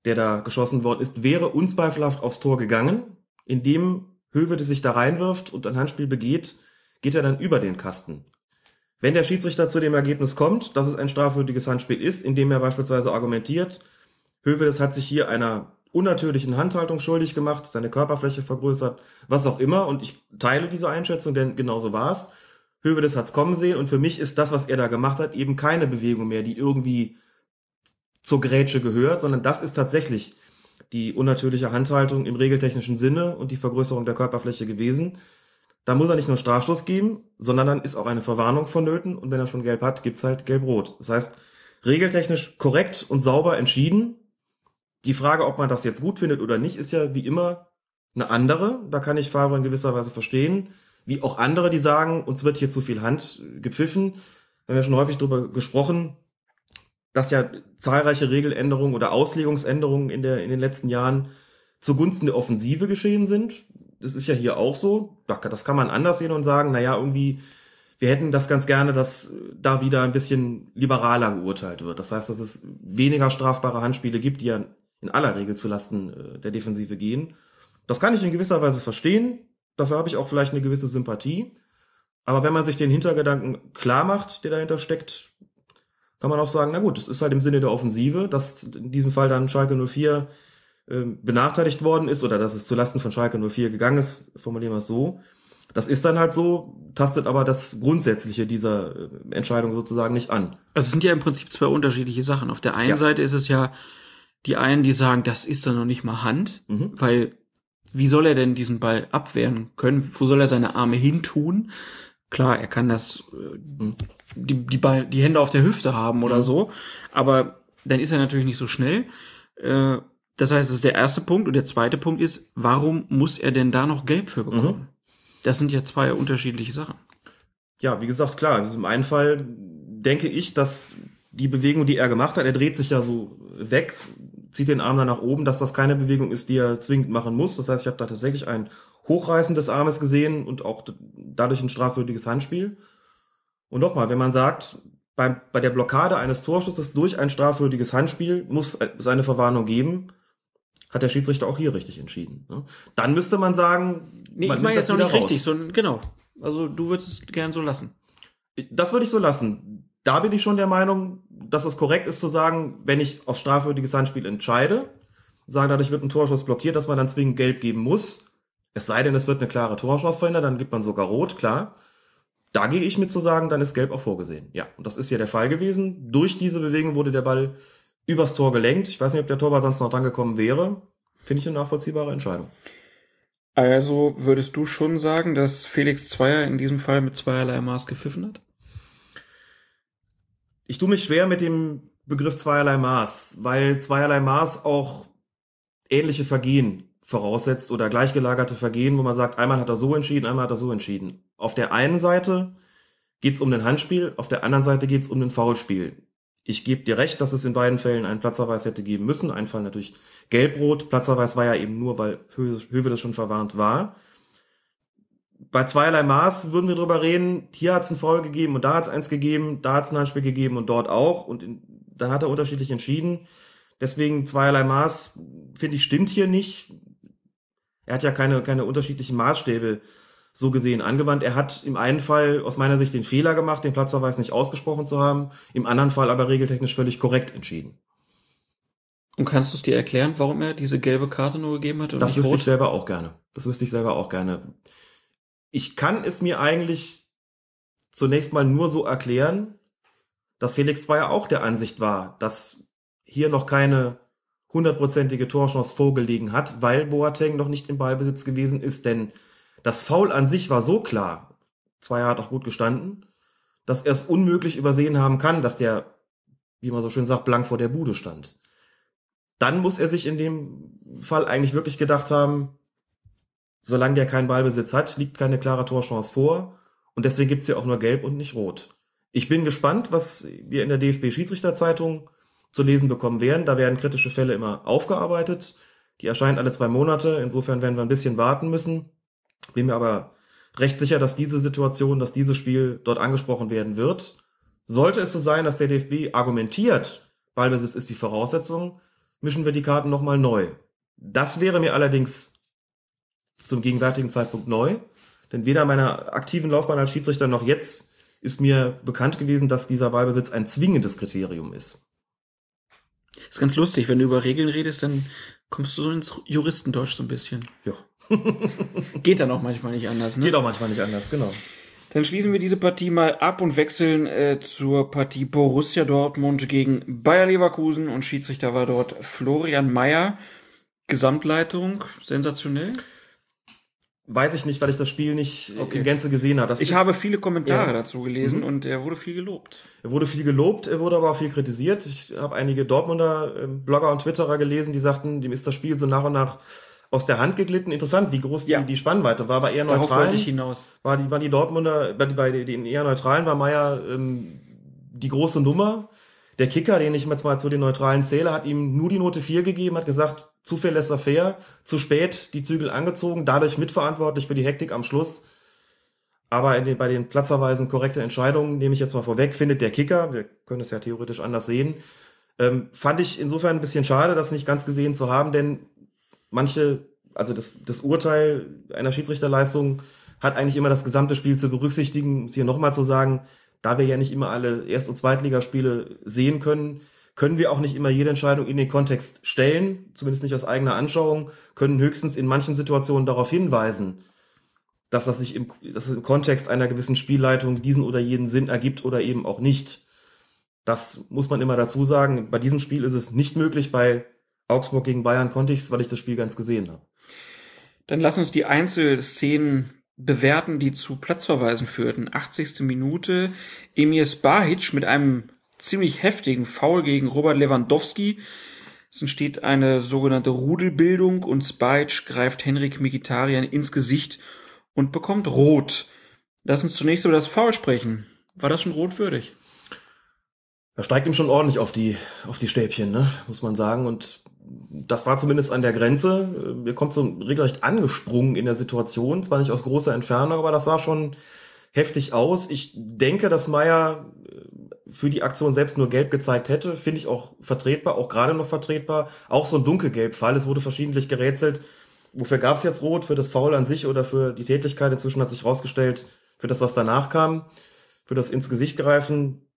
der da geschossen worden ist, wäre unzweifelhaft aufs Tor gegangen. Indem Höwe sich da reinwirft und ein Handspiel begeht, geht er dann über den Kasten. Wenn der Schiedsrichter zu dem Ergebnis kommt, dass es ein strafwürdiges Handspiel ist, indem er beispielsweise argumentiert, Hövedes hat sich hier einer unnatürlichen Handhaltung schuldig gemacht, seine Körperfläche vergrößert, was auch immer, und ich teile diese Einschätzung, denn genauso war es. Hövedes hat's kommen sehen und für mich ist das, was er da gemacht hat, eben keine Bewegung mehr, die irgendwie zur Grätsche gehört, sondern das ist tatsächlich die unnatürliche Handhaltung im regeltechnischen Sinne und die Vergrößerung der Körperfläche gewesen. Da muss er nicht nur Strafstoß geben, sondern dann ist auch eine Verwarnung vonnöten und wenn er schon gelb hat, gibt's halt gelb-rot. Das heißt, regeltechnisch korrekt und sauber entschieden. Die Frage, ob man das jetzt gut findet oder nicht, ist ja wie immer eine andere. Da kann ich Favre in gewisser Weise verstehen wie auch andere, die sagen, uns wird hier zu viel Hand gepfiffen. Wir haben ja schon häufig darüber gesprochen, dass ja zahlreiche Regeländerungen oder Auslegungsänderungen in, der, in den letzten Jahren zugunsten der Offensive geschehen sind. Das ist ja hier auch so. Das kann man anders sehen und sagen, naja, irgendwie, wir hätten das ganz gerne, dass da wieder ein bisschen liberaler geurteilt wird. Das heißt, dass es weniger strafbare Handspiele gibt, die ja in aller Regel zulasten äh, der Defensive gehen. Das kann ich in gewisser Weise verstehen. Dafür habe ich auch vielleicht eine gewisse Sympathie. Aber wenn man sich den Hintergedanken klar macht, der dahinter steckt, kann man auch sagen, na gut, es ist halt im Sinne der Offensive, dass in diesem Fall dann Schalke 04 äh, benachteiligt worden ist oder dass es zulasten von Schalke 04 gegangen ist, formulieren wir es so. Das ist dann halt so, tastet aber das Grundsätzliche dieser äh, Entscheidung sozusagen nicht an. Also es sind ja im Prinzip zwei unterschiedliche Sachen. Auf der einen ja. Seite ist es ja die einen, die sagen, das ist doch noch nicht mal Hand, mhm. weil wie soll er denn diesen Ball abwehren können? Wo soll er seine Arme hintun? Klar, er kann das, äh, die, die, Ball, die Hände auf der Hüfte haben oder mhm. so, aber dann ist er natürlich nicht so schnell. Äh, das heißt, das ist der erste Punkt. Und der zweite Punkt ist, warum muss er denn da noch Gelb für bekommen? Mhm. Das sind ja zwei unterschiedliche Sachen. Ja, wie gesagt, klar, in diesem einen Fall denke ich, dass die Bewegung, die er gemacht hat, er dreht sich ja so weg, zieht den Arm dann nach oben, dass das keine Bewegung ist, die er zwingend machen muss. Das heißt, ich habe da tatsächlich ein Hochreißen des Armes gesehen und auch dadurch ein strafwürdiges Handspiel. Und nochmal, wenn man sagt, bei, bei der Blockade eines Torschusses durch ein strafwürdiges Handspiel muss es eine Verwarnung geben, hat der Schiedsrichter auch hier richtig entschieden. Ne? Dann müsste man sagen, nee, man ich meine jetzt noch nicht raus. richtig, sondern genau. Also du würdest es gern so lassen. Das würde ich so lassen. Da bin ich schon der Meinung, dass es korrekt ist zu sagen, wenn ich auf strafwürdiges Handspiel entscheide, sagen dadurch wird ein Torschuss blockiert, dass man dann zwingend gelb geben muss. Es sei denn, es wird eine klare Torchance verhindert, dann gibt man sogar rot, klar. Da gehe ich mit zu sagen, dann ist gelb auch vorgesehen. Ja, und das ist ja der Fall gewesen. Durch diese Bewegung wurde der Ball übers Tor gelenkt. Ich weiß nicht, ob der Torwart sonst noch dran gekommen wäre. Finde ich eine nachvollziehbare Entscheidung. Also würdest du schon sagen, dass Felix Zweier in diesem Fall mit zweierlei Maß gepfiffen hat? Ich tue mich schwer mit dem Begriff zweierlei Maß, weil zweierlei Maß auch ähnliche Vergehen voraussetzt oder gleichgelagerte Vergehen, wo man sagt, einmal hat er so entschieden, einmal hat er so entschieden. Auf der einen Seite geht es um ein Handspiel, auf der anderen Seite geht es um ein Foulspiel. Ich gebe dir recht, dass es in beiden Fällen einen Platzerweis hätte geben müssen. Ein Fall natürlich gelbrot. Platzerweis war ja eben nur, weil Höwe das schon verwarnt war bei zweierlei Maß würden wir drüber reden, hier hat es einen Foul gegeben und da hat es eins gegeben, da hat es ein Handspiel gegeben und dort auch und in, da hat er unterschiedlich entschieden. Deswegen zweierlei Maß, finde ich, stimmt hier nicht. Er hat ja keine, keine unterschiedlichen Maßstäbe so gesehen angewandt. Er hat im einen Fall aus meiner Sicht den Fehler gemacht, den Platzverweis nicht ausgesprochen zu haben, im anderen Fall aber regeltechnisch völlig korrekt entschieden. Und kannst du es dir erklären, warum er diese gelbe Karte nur gegeben hat? das wüsste ich selber auch gerne. Das wüsste ich selber auch gerne ich kann es mir eigentlich zunächst mal nur so erklären, dass Felix Zweier auch der Ansicht war, dass hier noch keine hundertprozentige Torchance vorgelegen hat, weil Boateng noch nicht im Ballbesitz gewesen ist, denn das Foul an sich war so klar, Zweier hat auch gut gestanden, dass er es unmöglich übersehen haben kann, dass der, wie man so schön sagt, blank vor der Bude stand. Dann muss er sich in dem Fall eigentlich wirklich gedacht haben, solange der keinen Ballbesitz hat, liegt keine klare Torchance vor und deswegen gibt's ja auch nur gelb und nicht rot. Ich bin gespannt, was wir in der DFB-Schiedsrichterzeitung zu lesen bekommen werden. Da werden kritische Fälle immer aufgearbeitet. Die erscheinen alle zwei Monate. Insofern werden wir ein bisschen warten müssen. Bin mir aber recht sicher, dass diese Situation, dass dieses Spiel dort angesprochen werden wird. Sollte es so sein, dass der DFB argumentiert, Ballbesitz ist die Voraussetzung, mischen wir die Karten nochmal neu. Das wäre mir allerdings zum gegenwärtigen Zeitpunkt neu, denn weder meiner aktiven Laufbahn als Schiedsrichter noch jetzt ist mir bekannt gewesen, dass dieser Ballbesitz ein zwingendes Kriterium ist. Ist ganz lustig, wenn du über Regeln redest, dann kommst du so ins Juristendeutsch so ein bisschen. Ja. Geht dann auch manchmal nicht anders, ne? Geht auch manchmal nicht anders, genau. Dann schließen wir diese Partie mal ab und wechseln äh, zur Partie Borussia Dortmund gegen Bayer Leverkusen und Schiedsrichter war dort Florian Mayer. Gesamtleitung, sensationell. Weiß ich nicht, weil ich das Spiel nicht okay. in Gänze gesehen habe. Das ich ist, habe viele Kommentare ja. dazu gelesen Mhm. und er wurde viel gelobt. Er wurde viel gelobt, er wurde aber auch viel kritisiert. Ich habe einige Dortmunder äh, Blogger und Twitterer gelesen, die sagten, dem ist das Spiel so nach und nach aus der Hand geglitten. Interessant, wie groß Ja. die, die Spannweite war, aber eher Darauf neutral. wollte ich hinaus. War die, waren die Dortmunder, bei, bei den eher neutralen war Meier ähm, die große Nummer. Der Kicker, den ich jetzt mal zu den Neutralen zähle, hat ihm nur die Note 4 gegeben, hat gesagt, zu viel laissez-faire, zu spät die Zügel angezogen, dadurch mitverantwortlich für die Hektik am Schluss. Aber den, bei den platzerweisen korrekte Entscheidungen, nehme ich jetzt mal vorweg, findet der Kicker, wir können es ja theoretisch anders sehen, ähm, fand ich insofern ein bisschen schade, das nicht ganz gesehen zu haben, denn manche, also das, das Urteil einer Schiedsrichterleistung hat eigentlich immer das gesamte Spiel zu berücksichtigen, um es hier nochmal zu sagen, da wir ja nicht immer alle Erst- und Zweitligaspiele sehen können, können wir auch nicht immer jede Entscheidung in den Kontext stellen, zumindest nicht aus eigener Anschauung, können höchstens in manchen Situationen darauf hinweisen, dass das sich im, dass im Kontext einer gewissen Spielleitung diesen oder jeden Sinn ergibt oder eben auch nicht. Das muss man immer dazu sagen. Bei diesem Spiel ist es nicht möglich. Bei Augsburg gegen Bayern konnte ich es, weil ich das Spiel ganz gesehen habe. Dann lass uns die Einzelszenen bewerten, die zu Platzverweisen führten. 80. Minute, Emir Spahic mit einem ziemlich heftigen Foul gegen Robert Lewandowski. Es entsteht eine sogenannte Rudelbildung und Spahic greift Henrik Mkhitaryan ins Gesicht und bekommt Rot. Lass uns zunächst über das Foul sprechen. War das schon rotwürdig? Er steigt ihm schon ordentlich auf die, auf die Stäbchen, ne? muss man sagen. Und das war zumindest an der Grenze. Er kommt so regelrecht angesprungen in der Situation. Zwar nicht aus großer Entfernung, aber das sah schon heftig aus. Ich denke, dass Meier äh, für die Aktion selbst nur gelb gezeigt hätte. Finde ich auch vertretbar, auch gerade noch vertretbar. Auch so ein dunkelgelb-Fall. Es wurde verschiedentlich gerätselt. Wofür gab es jetzt Rot? Für das Foul an sich oder für die Tätigkeit? Inzwischen hat sich rausgestellt, für das, was danach kam. Für das ins Gesicht greifen.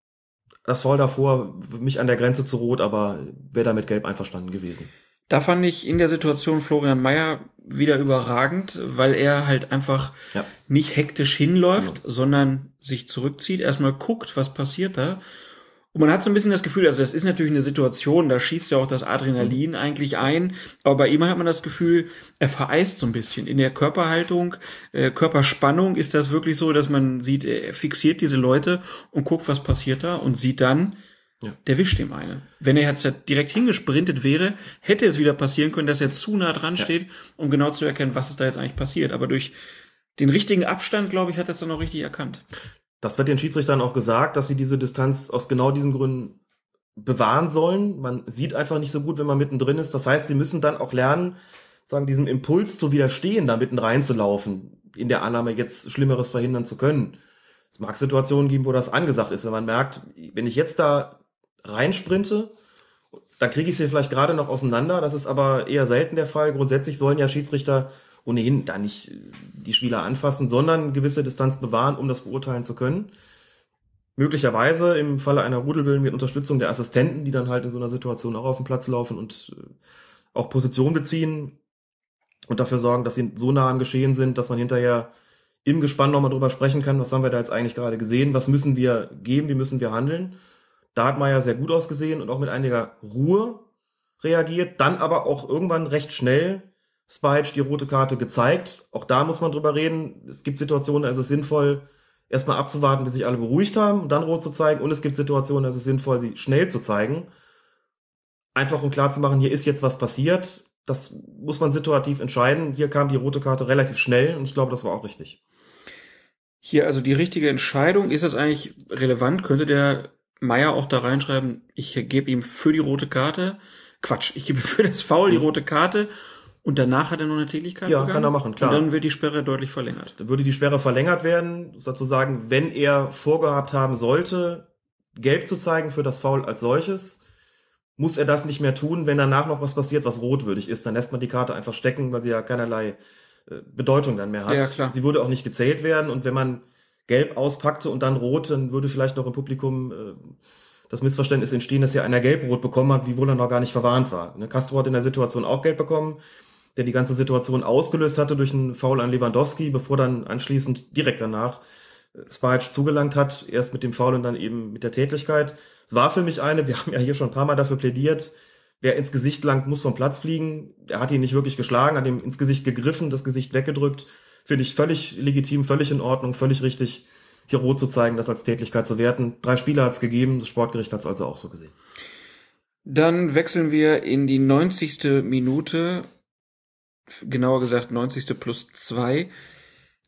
Das Foul davor, mich an der Grenze zu Rot, aber wäre da mit Gelb einverstanden gewesen. Da fand ich in der Situation Florian Mayer wieder überragend, weil er halt einfach Ja. nicht hektisch hinläuft, sondern sich zurückzieht, erstmal guckt, was passiert da. Und man hat so ein bisschen das Gefühl, also das ist natürlich eine Situation, da schießt ja auch das Adrenalin eigentlich ein, aber bei ihm hat man das Gefühl, er vereist so ein bisschen. In der Körperhaltung, äh, Körperspannung ist das wirklich so, dass man sieht, er fixiert diese Leute und guckt, was passiert da und sieht dann, Ja. der wischt ihm eine. Wenn er jetzt direkt hingesprintet wäre, hätte es wieder passieren können, dass er zu nah dran Ja. steht, um genau zu erkennen, was ist da jetzt eigentlich passiert. Aber durch den richtigen Abstand, glaube ich, hat er es dann auch richtig erkannt. Das wird den Schiedsrichtern auch gesagt, dass sie diese Distanz aus genau diesen Gründen bewahren sollen. Man sieht einfach nicht so gut, wenn man mittendrin ist. Das heißt, sie müssen dann auch lernen, sagen, diesem Impuls zu widerstehen, da mitten reinzulaufen, in der Annahme, jetzt Schlimmeres verhindern zu können. Es mag Situationen geben, wo das angesagt ist, wenn man merkt, wenn ich jetzt da reinsprinte, dann kriege ich sie vielleicht gerade noch auseinander. Das ist aber eher selten der Fall. Grundsätzlich sollen ja Schiedsrichter ohnehin da nicht äh, die Spieler anfassen, sondern gewisse Distanz bewahren, um das beurteilen zu können. Möglicherweise im Falle einer Rudelbildung mit Unterstützung der Assistenten, die dann halt in so einer Situation auch auf den Platz laufen und äh, auch Position beziehen und dafür sorgen, dass sie so nah am Geschehen sind, dass man hinterher im Gespann nochmal drüber sprechen kann, was haben wir da jetzt eigentlich gerade gesehen, was müssen wir geben, wie müssen wir handeln. Da hat Meier sehr gut ausgesehen und auch mit einiger Ruhe reagiert, dann aber auch irgendwann recht schnell Spike die rote Karte gezeigt. Auch da muss man drüber reden. Es gibt Situationen, da ist es sinnvoll, erstmal abzuwarten, bis sich alle beruhigt haben und dann rot zu zeigen. Und es gibt Situationen, da ist es sinnvoll, sie schnell zu zeigen. Einfach um klarzumachen, hier ist jetzt was passiert. Das muss man situativ entscheiden. Hier kam die rote Karte relativ schnell und ich glaube, das war auch richtig. Hier also die richtige Entscheidung. Ist das eigentlich relevant? Könnte der Meier auch da reinschreiben, ich gebe ihm für die rote Karte, Quatsch, ich gebe für das Foul die rote Karte und danach hat er noch eine Tätigkeit Ja, begangen? kann er machen, klar. Und dann wird die Sperre deutlich verlängert. Dann würde die Sperre verlängert werden, sozusagen, wenn er vorgehabt haben sollte, gelb zu zeigen für das Foul als solches, muss er das nicht mehr tun, wenn danach noch was passiert, was rotwürdig ist. Dann lässt man die Karte einfach stecken, weil sie ja keinerlei äh, Bedeutung dann mehr hat. Ja, klar. Sie würde auch nicht gezählt werden und wenn man gelb auspackte und dann rot, dann würde vielleicht noch im Publikum äh, das Missverständnis entstehen, dass hier einer gelb-rot bekommen hat, wiewohl er noch gar nicht verwarnt war. Ne, Castro hat in der Situation auch gelb bekommen, der die ganze Situation ausgelöst hatte durch einen Foul an Lewandowski, bevor dann anschließend direkt danach äh, Spajic zugelangt hat, erst mit dem Foul und dann eben mit der Tätlichkeit. Es war für mich eine, wir haben ja hier schon ein paar Mal dafür plädiert, wer ins Gesicht langt, muss vom Platz fliegen. Er hat ihn nicht wirklich geschlagen, hat ihm ins Gesicht gegriffen, das Gesicht weggedrückt. Finde ich völlig legitim, völlig in Ordnung, völlig richtig, hier rot zu zeigen, das als Tätlichkeit zu werten. Drei Spieler hat es gegeben, das Sportgericht hat es also auch so gesehen. Dann wechseln wir in die 90. Minute, genauer gesagt 90. plus 2.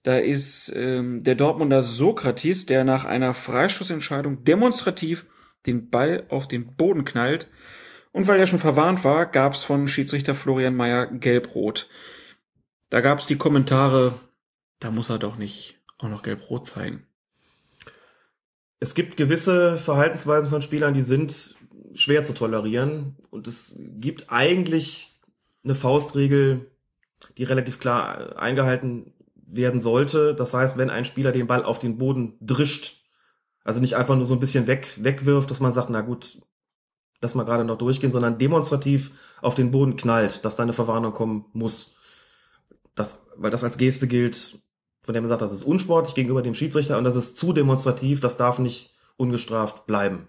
Da ist ähm, der Dortmunder Sokrates, der nach einer Freistoßentscheidung demonstrativ den Ball auf den Boden knallt. Und weil er schon verwarnt war, gab es von Schiedsrichter Florian Mayer gelb-rot. Da gab es die Kommentare, da muss er doch nicht auch noch gelb-rot zeigen. Es gibt gewisse Verhaltensweisen von Spielern, die sind schwer zu tolerieren. Und es gibt eigentlich eine Faustregel, die relativ klar eingehalten werden sollte. Das heißt, wenn ein Spieler den Ball auf den Boden drischt, also nicht einfach nur so ein bisschen weg, wegwirft, dass man sagt, na gut, lass mal gerade noch durchgehen, sondern demonstrativ auf den Boden knallt, dass da eine Verwarnung kommen muss. Das, weil das als Geste gilt, von der man sagt, das ist unsportlich gegenüber dem Schiedsrichter und das ist zu demonstrativ, das darf nicht ungestraft bleiben.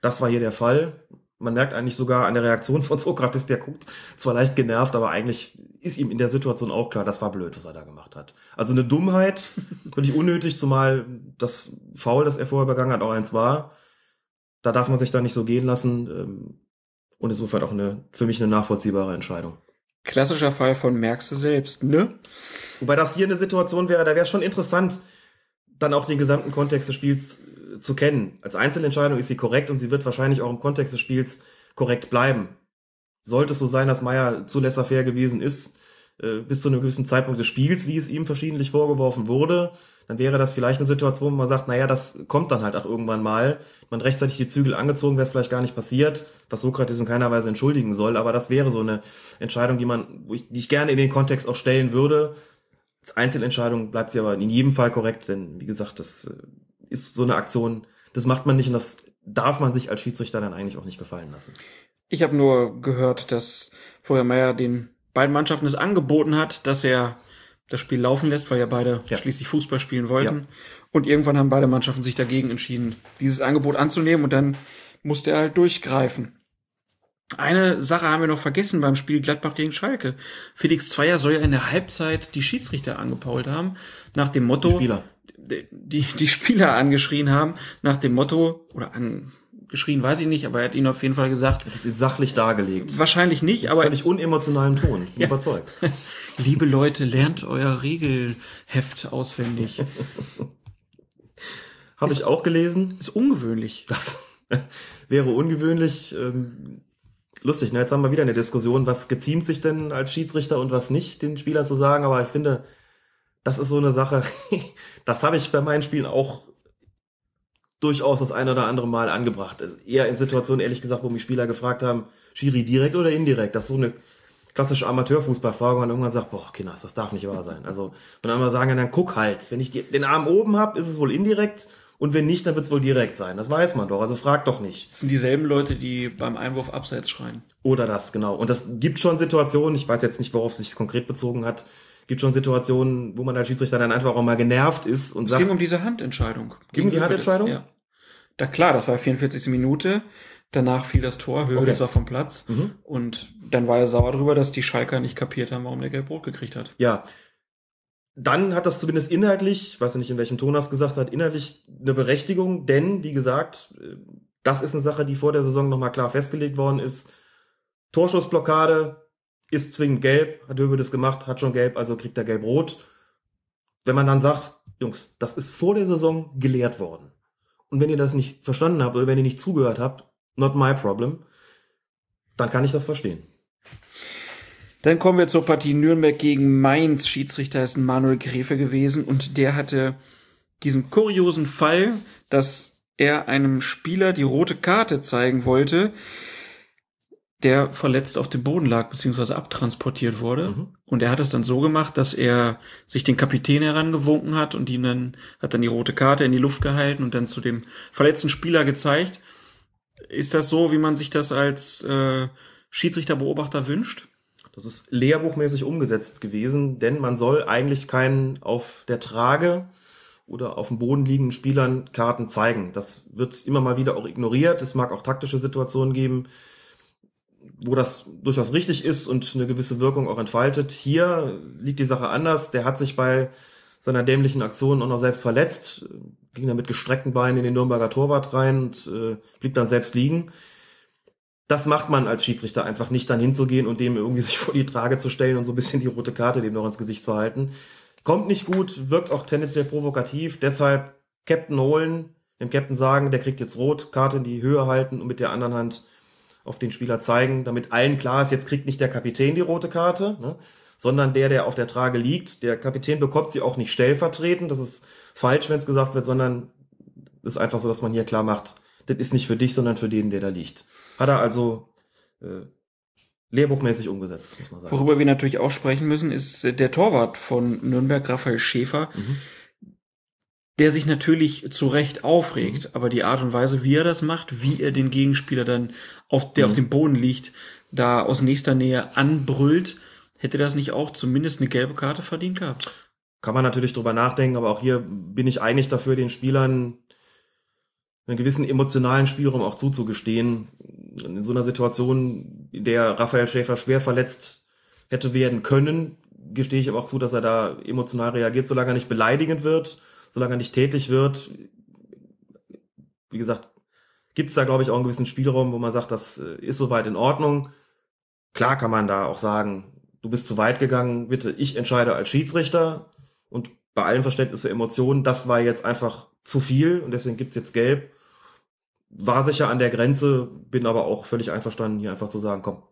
Das war hier der Fall. Man merkt eigentlich sogar an der Reaktion von Sokrates, der guckt zwar leicht genervt, aber eigentlich ist ihm in der Situation auch klar, das war blöd, was er da gemacht hat. Also eine Dummheit, völlig unnötig, zumal das Foul, das er vorher begangen hat, auch eins war. Da darf man sich da nicht so gehen lassen. ähm, Und insofern auch eine, für mich eine nachvollziehbare Entscheidung. Klassischer Fall von merkst du selbst, ne? Wobei das hier eine Situation wäre, da wäre es schon interessant, dann auch den gesamten Kontext des Spiels zu kennen. Als Einzelentscheidung ist sie korrekt und sie wird wahrscheinlich auch im Kontext des Spiels korrekt bleiben. Sollte es so sein, dass Meier zu laissez-faire gewesen ist, äh, bis zu einem gewissen Zeitpunkt des Spiels, wie es ihm verschiedentlich vorgeworfen wurde, dann wäre das vielleicht eine Situation, wo man sagt, naja, das kommt dann halt auch irgendwann mal. Man rechtzeitig die Zügel angezogen, wäre es vielleicht gar nicht passiert, was Sokrates in keiner Weise entschuldigen soll, aber das wäre so eine Entscheidung, die man, ich, die ich gerne in den Kontext auch stellen würde. Als Einzelentscheidung bleibt sie aber in jedem Fall korrekt, denn wie gesagt, das äh, ist so eine Aktion, das macht man nicht und das darf man sich als Schiedsrichter dann eigentlich auch nicht gefallen lassen. Ich habe nur gehört, dass Florian Mayer den beiden Mannschaften es angeboten hat, dass er das Spiel laufen lässt, weil ja beide Ja. schließlich Fußball spielen wollten. Ja. Und irgendwann haben beide Mannschaften sich dagegen entschieden, dieses Angebot anzunehmen und dann musste er halt durchgreifen. Eine Sache haben wir noch vergessen beim Spiel Gladbach gegen Schalke. Felix Zweier soll ja in der Halbzeit die Schiedsrichter angepault haben, nach dem Motto, Die Spieler. Die, die Spieler angeschrien haben, nach dem Motto, oder angeschrien weiß ich nicht, aber er hat ihnen auf jeden Fall gesagt, Das ist sachlich dargelegt. wahrscheinlich nicht, aber Völlig unemotionalen Ton. Ja. überzeugt. Liebe Leute, lernt euer Regelheft auswendig. Habe ich auch gelesen. Ist ungewöhnlich. Das wäre ungewöhnlich. Ähm, lustig, ne? Jetzt haben wir wieder eine Diskussion, was geziemt sich denn als Schiedsrichter und was nicht, den Spielern zu sagen. Aber ich finde, das ist so eine Sache, das habe ich bei meinen Spielen auch durchaus das eine oder andere Mal angebracht. Also eher in Situationen, ehrlich gesagt, wo mich Spieler gefragt haben, Schiri direkt oder indirekt. Das ist so eine klassische Amateurfußballfrage, wo man irgendwann sagt, boah, Kinders, das darf nicht wahr sein. Also, und dann mal sagen, dann guck halt. Wenn ich die, den Arm oben habe, ist es wohl indirekt. Und wenn nicht, dann wird es wohl direkt sein. Das weiß man doch. Also frag doch nicht. Das sind dieselben Leute, die beim Einwurf abseits schreien. Oder das, genau. Und das gibt schon Situationen, ich weiß jetzt nicht, worauf es sich konkret bezogen hat, gibt schon Situationen, wo man als Schiedsrichter dann einfach auch mal genervt ist und Es sagt, ging um diese Handentscheidung. Ging um die Handentscheidung? Ja. Da klar, das war 44. Minute. Danach fiel das Tor, Höhe, Okay. das war vom Platz. Mhm. Und dann war er sauer darüber, dass die Schalker nicht kapiert haben, warum der Gelb-Rot gekriegt hat. Ja. Dann hat das zumindest inhaltlich, ich weiß ja nicht, in welchem Ton er es gesagt hat, inhaltlich eine Berechtigung, denn, wie gesagt, äh, das ist eine Sache, die vor der Saison nochmal klar festgelegt worden ist. Torschussblockade ist zwingend gelb, hat Höwe das gemacht, hat schon gelb, also kriegt er gelb-rot. Wenn man dann sagt, Jungs, das ist vor der Saison gelehrt worden. Und wenn ihr das nicht verstanden habt oder wenn ihr nicht zugehört habt, not my problem, dann kann ich das verstehen. Dann kommen wir zur Partie Nürnberg gegen Mainz. Schiedsrichter ist Manuel Gräfe gewesen und der hatte diesen kuriosen Fall, dass er einem Spieler die rote Karte zeigen wollte, der verletzt auf dem Boden lag bzw. abtransportiert wurde. Mhm. Und er hat es dann so gemacht, dass er sich den Kapitän herangewunken hat und ihm dann hat dann die rote Karte in die Luft gehalten und dann zu dem verletzten Spieler gezeigt. Ist das so, wie man sich das als äh, Schiedsrichterbeobachter wünscht? Das ist lehrbuchmäßig umgesetzt gewesen, denn man soll eigentlich keinen auf der Trage oder auf dem Boden liegenden Spielern Karten zeigen. Das wird immer mal wieder auch ignoriert. Es mag auch taktische Situationen geben, wo das durchaus richtig ist und eine gewisse Wirkung auch entfaltet. Hier liegt die Sache anders. Der hat sich bei seiner dämlichen Aktion auch noch selbst verletzt, ging dann mit gestreckten Beinen in den Nürnberger Torwart rein und äh, blieb dann selbst liegen. Das macht man als Schiedsrichter einfach nicht, dann hinzugehen und dem irgendwie sich vor die Trage zu stellen und so ein bisschen die rote Karte dem noch ins Gesicht zu halten. Kommt nicht gut, wirkt auch tendenziell provokativ. Deshalb Captain holen, dem Captain sagen, der kriegt jetzt rot, Karte in die Höhe halten und mit der anderen Hand auf den Spieler zeigen, damit allen klar ist, jetzt kriegt nicht der Kapitän die rote Karte, ne, sondern der, der auf der Trage liegt. Der Kapitän bekommt sie auch nicht stellvertretend. Das ist falsch, wenn es gesagt wird, sondern ist einfach so, dass man hier klar macht, das ist nicht für dich, sondern für den, der da liegt. Hat er also äh, lehrbuchmäßig umgesetzt, muss man sagen. Worüber wir natürlich auch sprechen müssen, ist äh, der Torwart von Nürnberg, Raphael Schäfer, der sich natürlich zu Recht aufregt, aber die Art und Weise, wie er das macht, wie er den Gegenspieler dann, auf, der Mhm. auf dem Boden liegt, da aus nächster Nähe anbrüllt, hätte das nicht auch zumindest eine gelbe Karte verdient gehabt? Kann man natürlich drüber nachdenken, aber auch hier bin ich eigentlich dafür, den Spielern einen gewissen emotionalen Spielraum auch zuzugestehen. In so einer Situation, in der Raphael Schäfer schwer verletzt hätte werden können, gestehe ich aber auch zu, dass er da emotional reagiert, solange er nicht beleidigend wird, solange er nicht tätig wird. Wie gesagt, gibt es da, glaube ich, auch einen gewissen Spielraum, wo man sagt, das äh, ist soweit in Ordnung. Klar kann man da auch sagen, du bist zu weit gegangen, bitte, ich entscheide als Schiedsrichter und bei allem Verständnis für Emotionen, das war jetzt einfach zu viel und deswegen gibt's jetzt gelb. War sicher an der Grenze, bin aber auch völlig einverstanden, hier einfach zu sagen, komm,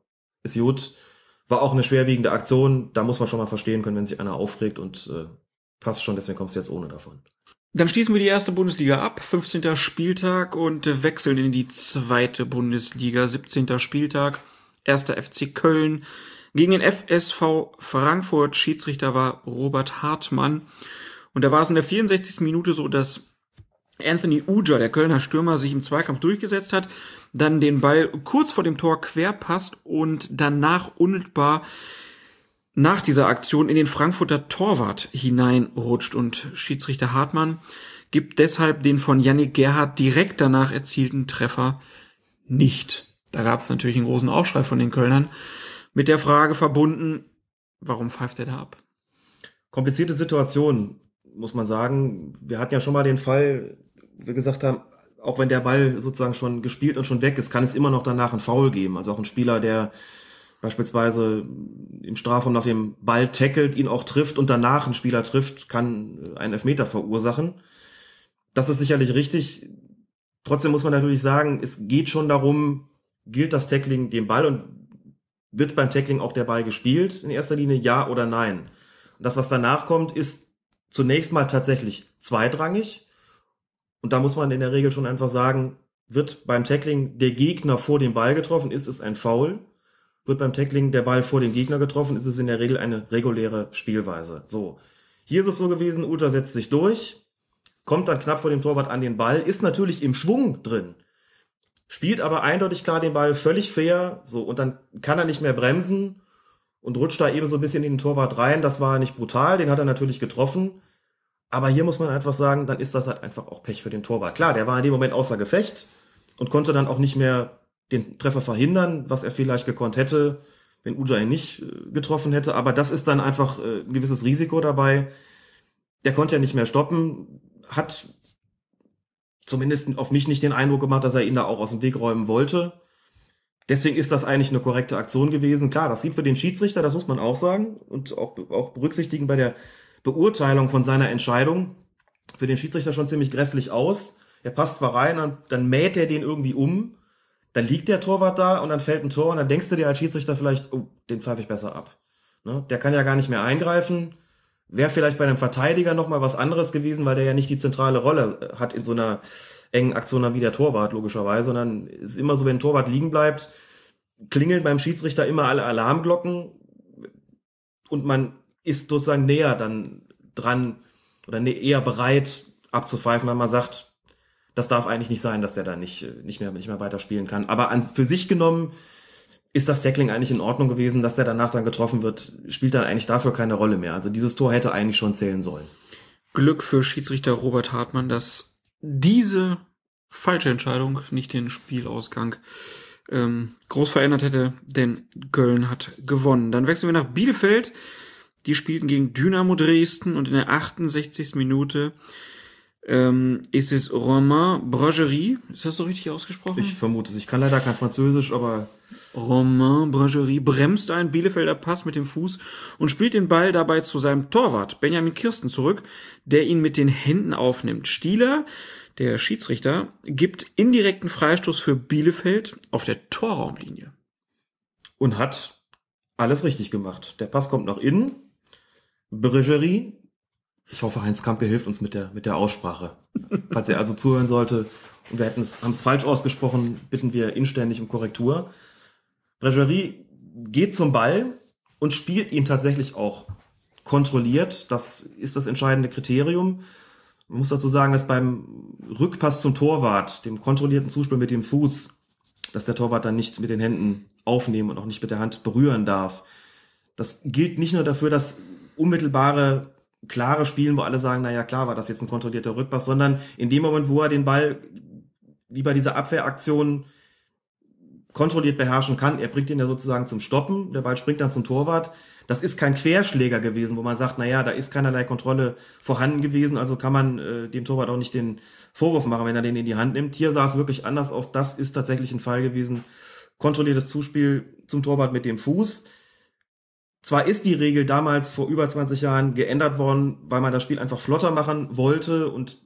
ist gut. War auch eine schwerwiegende Aktion, da muss man schon mal verstehen können, wenn sich einer aufregt und äh, passt schon, deswegen kommst du jetzt ohne davon. Dann schließen wir die erste Bundesliga ab, 15. Spieltag und wechseln in die zweite Bundesliga, 17. Spieltag, erster FC Köln gegen den FSV Frankfurt. Schiedsrichter war Robert Hartmann. Und da war es in der 64. Minute so, dass Anthony Uja, der Kölner Stürmer, sich im Zweikampf durchgesetzt hat, dann den Ball kurz vor dem Tor quer passt und danach unmittelbar nach dieser Aktion in den Frankfurter Torwart hineinrutscht und Schiedsrichter Hartmann gibt deshalb den von Yannick Gerhardt direkt danach erzielten Treffer nicht. Da gab es natürlich einen großen Aufschrei von den Kölnern mit der Frage verbunden, warum pfeift er da ab? Komplizierte Situation, muss man sagen. Wir hatten ja schon mal den Fall, wir gesagt haben, auch wenn der Ball sozusagen schon gespielt und schon weg ist, kann es immer noch danach einen Foul geben. Also auch ein Spieler, der beispielsweise im Strafraum nach dem Ball tackelt, ihn auch trifft und danach einen Spieler trifft, kann einen Elfmeter verursachen. Das ist sicherlich richtig. Trotzdem muss man natürlich sagen, es geht schon darum, gilt das Tackling dem Ball und wird beim Tackling auch der Ball gespielt in erster Linie, ja oder nein? Und das, was danach kommt, ist zunächst mal tatsächlich zweitrangig. Und da muss man in der Regel schon einfach sagen, wird beim Tackling der Gegner vor dem Ball getroffen, ist es ein Foul. Wird beim Tackling der Ball vor dem Gegner getroffen, ist es in der Regel eine reguläre Spielweise. So. Hier ist es so gewesen, Uta setzt sich durch, kommt dann knapp vor dem Torwart an den Ball, ist natürlich im Schwung drin, spielt aber eindeutig klar den Ball völlig fair, so, und dann kann er nicht mehr bremsen und rutscht da eben so ein bisschen in den Torwart rein. Das war nicht brutal, den hat er natürlich getroffen. Aber hier muss man einfach sagen, dann ist das halt einfach auch Pech für den Torwart. Klar, der war in dem Moment außer Gefecht und konnte dann auch nicht mehr den Treffer verhindern, was er vielleicht gekonnt hätte, wenn Uja ihn nicht äh, getroffen hätte. Aber das ist dann einfach äh, ein gewisses Risiko dabei. Der konnte ja nicht mehr stoppen, hat zumindest auf mich nicht den Eindruck gemacht, dass er ihn da auch aus dem Weg räumen wollte. Deswegen ist das eigentlich eine korrekte Aktion gewesen. Klar, das sieht für den Schiedsrichter, das muss man auch sagen und auch, auch berücksichtigen bei der Beurteilung von seiner Entscheidung, für den Schiedsrichter schon ziemlich grässlich aus. Er passt zwar rein und dann mäht er den irgendwie um, dann liegt der Torwart da und dann fällt ein Tor und dann denkst du dir als Schiedsrichter vielleicht, oh, den pfeife ich besser ab. Ne? Der kann ja gar nicht mehr eingreifen. Wäre vielleicht bei einem Verteidiger nochmal was anderes gewesen, weil der ja nicht die zentrale Rolle hat in so einer engen Aktion wie der Torwart, logischerweise, sondern ist immer so, wenn ein Torwart liegen bleibt, klingeln beim Schiedsrichter immer alle Alarmglocken und man ist sozusagen näher dann dran oder eher bereit abzupfeifen, weil man sagt, das darf eigentlich nicht sein, dass der da nicht, nicht, mehr, nicht mehr weiterspielen kann. Aber an, für sich genommen ist das Tackling eigentlich in Ordnung gewesen, dass der danach dann getroffen wird, spielt dann eigentlich dafür keine Rolle mehr. Also dieses Tor hätte eigentlich schon zählen sollen. Glück für Schiedsrichter Robert Hartmann, dass diese falsche Entscheidung nicht den Spielausgang ähm, groß verändert hätte, denn Köln hat gewonnen. Dann wechseln wir nach Bielefeld. Die spielten gegen Dynamo Dresden und in der 68. Minute ähm, ist es Romain Bragerie. Ist das so richtig ausgesprochen? Ich vermute es. Ich kann leider kein Französisch, aber Romain Bragerie bremst einen Bielefelder Pass mit dem Fuß und spielt den Ball dabei zu seinem Torwart Benjamin Kirsten zurück, der ihn mit den Händen aufnimmt. Stieler der Schiedsrichter gibt indirekten Freistoß für Bielefeld auf der Torraumlinie. Und hat alles richtig gemacht. Der Pass kommt nach innen. Bregerie. Ich hoffe, Heinz Kampke hilft uns mit der, mit der Aussprache. Falls er also zuhören sollte und wir hätten es, haben es falsch ausgesprochen, bitten wir inständig um Korrektur. Bregerie geht zum Ball und spielt ihn tatsächlich auch kontrolliert. Das ist das entscheidende Kriterium. Man muss dazu sagen, dass beim Rückpass zum Torwart, dem kontrollierten Zuspiel mit dem Fuß, dass der Torwart dann nicht mit den Händen aufnehmen und auch nicht mit der Hand berühren darf. Das gilt nicht nur dafür, dass unmittelbare, klare Spielen, wo alle sagen, naja, klar war das jetzt ein kontrollierter Rückpass, sondern in dem Moment, wo er den Ball, wie bei dieser Abwehraktion, kontrolliert beherrschen kann, er bringt ihn ja sozusagen zum Stoppen, der Ball springt dann zum Torwart, das ist kein Querschläger gewesen, wo man sagt, na ja, da ist keinerlei Kontrolle vorhanden gewesen, also kann man äh, dem Torwart auch nicht den Vorwurf machen, wenn er den in die Hand nimmt. Hier sah es wirklich anders aus. Das ist tatsächlich ein Fall gewesen. Kontrolliertes Zuspiel zum Torwart mit dem Fuß. Zwar ist die Regel damals vor über 20 Jahren geändert worden, weil man das Spiel einfach flotter machen wollte und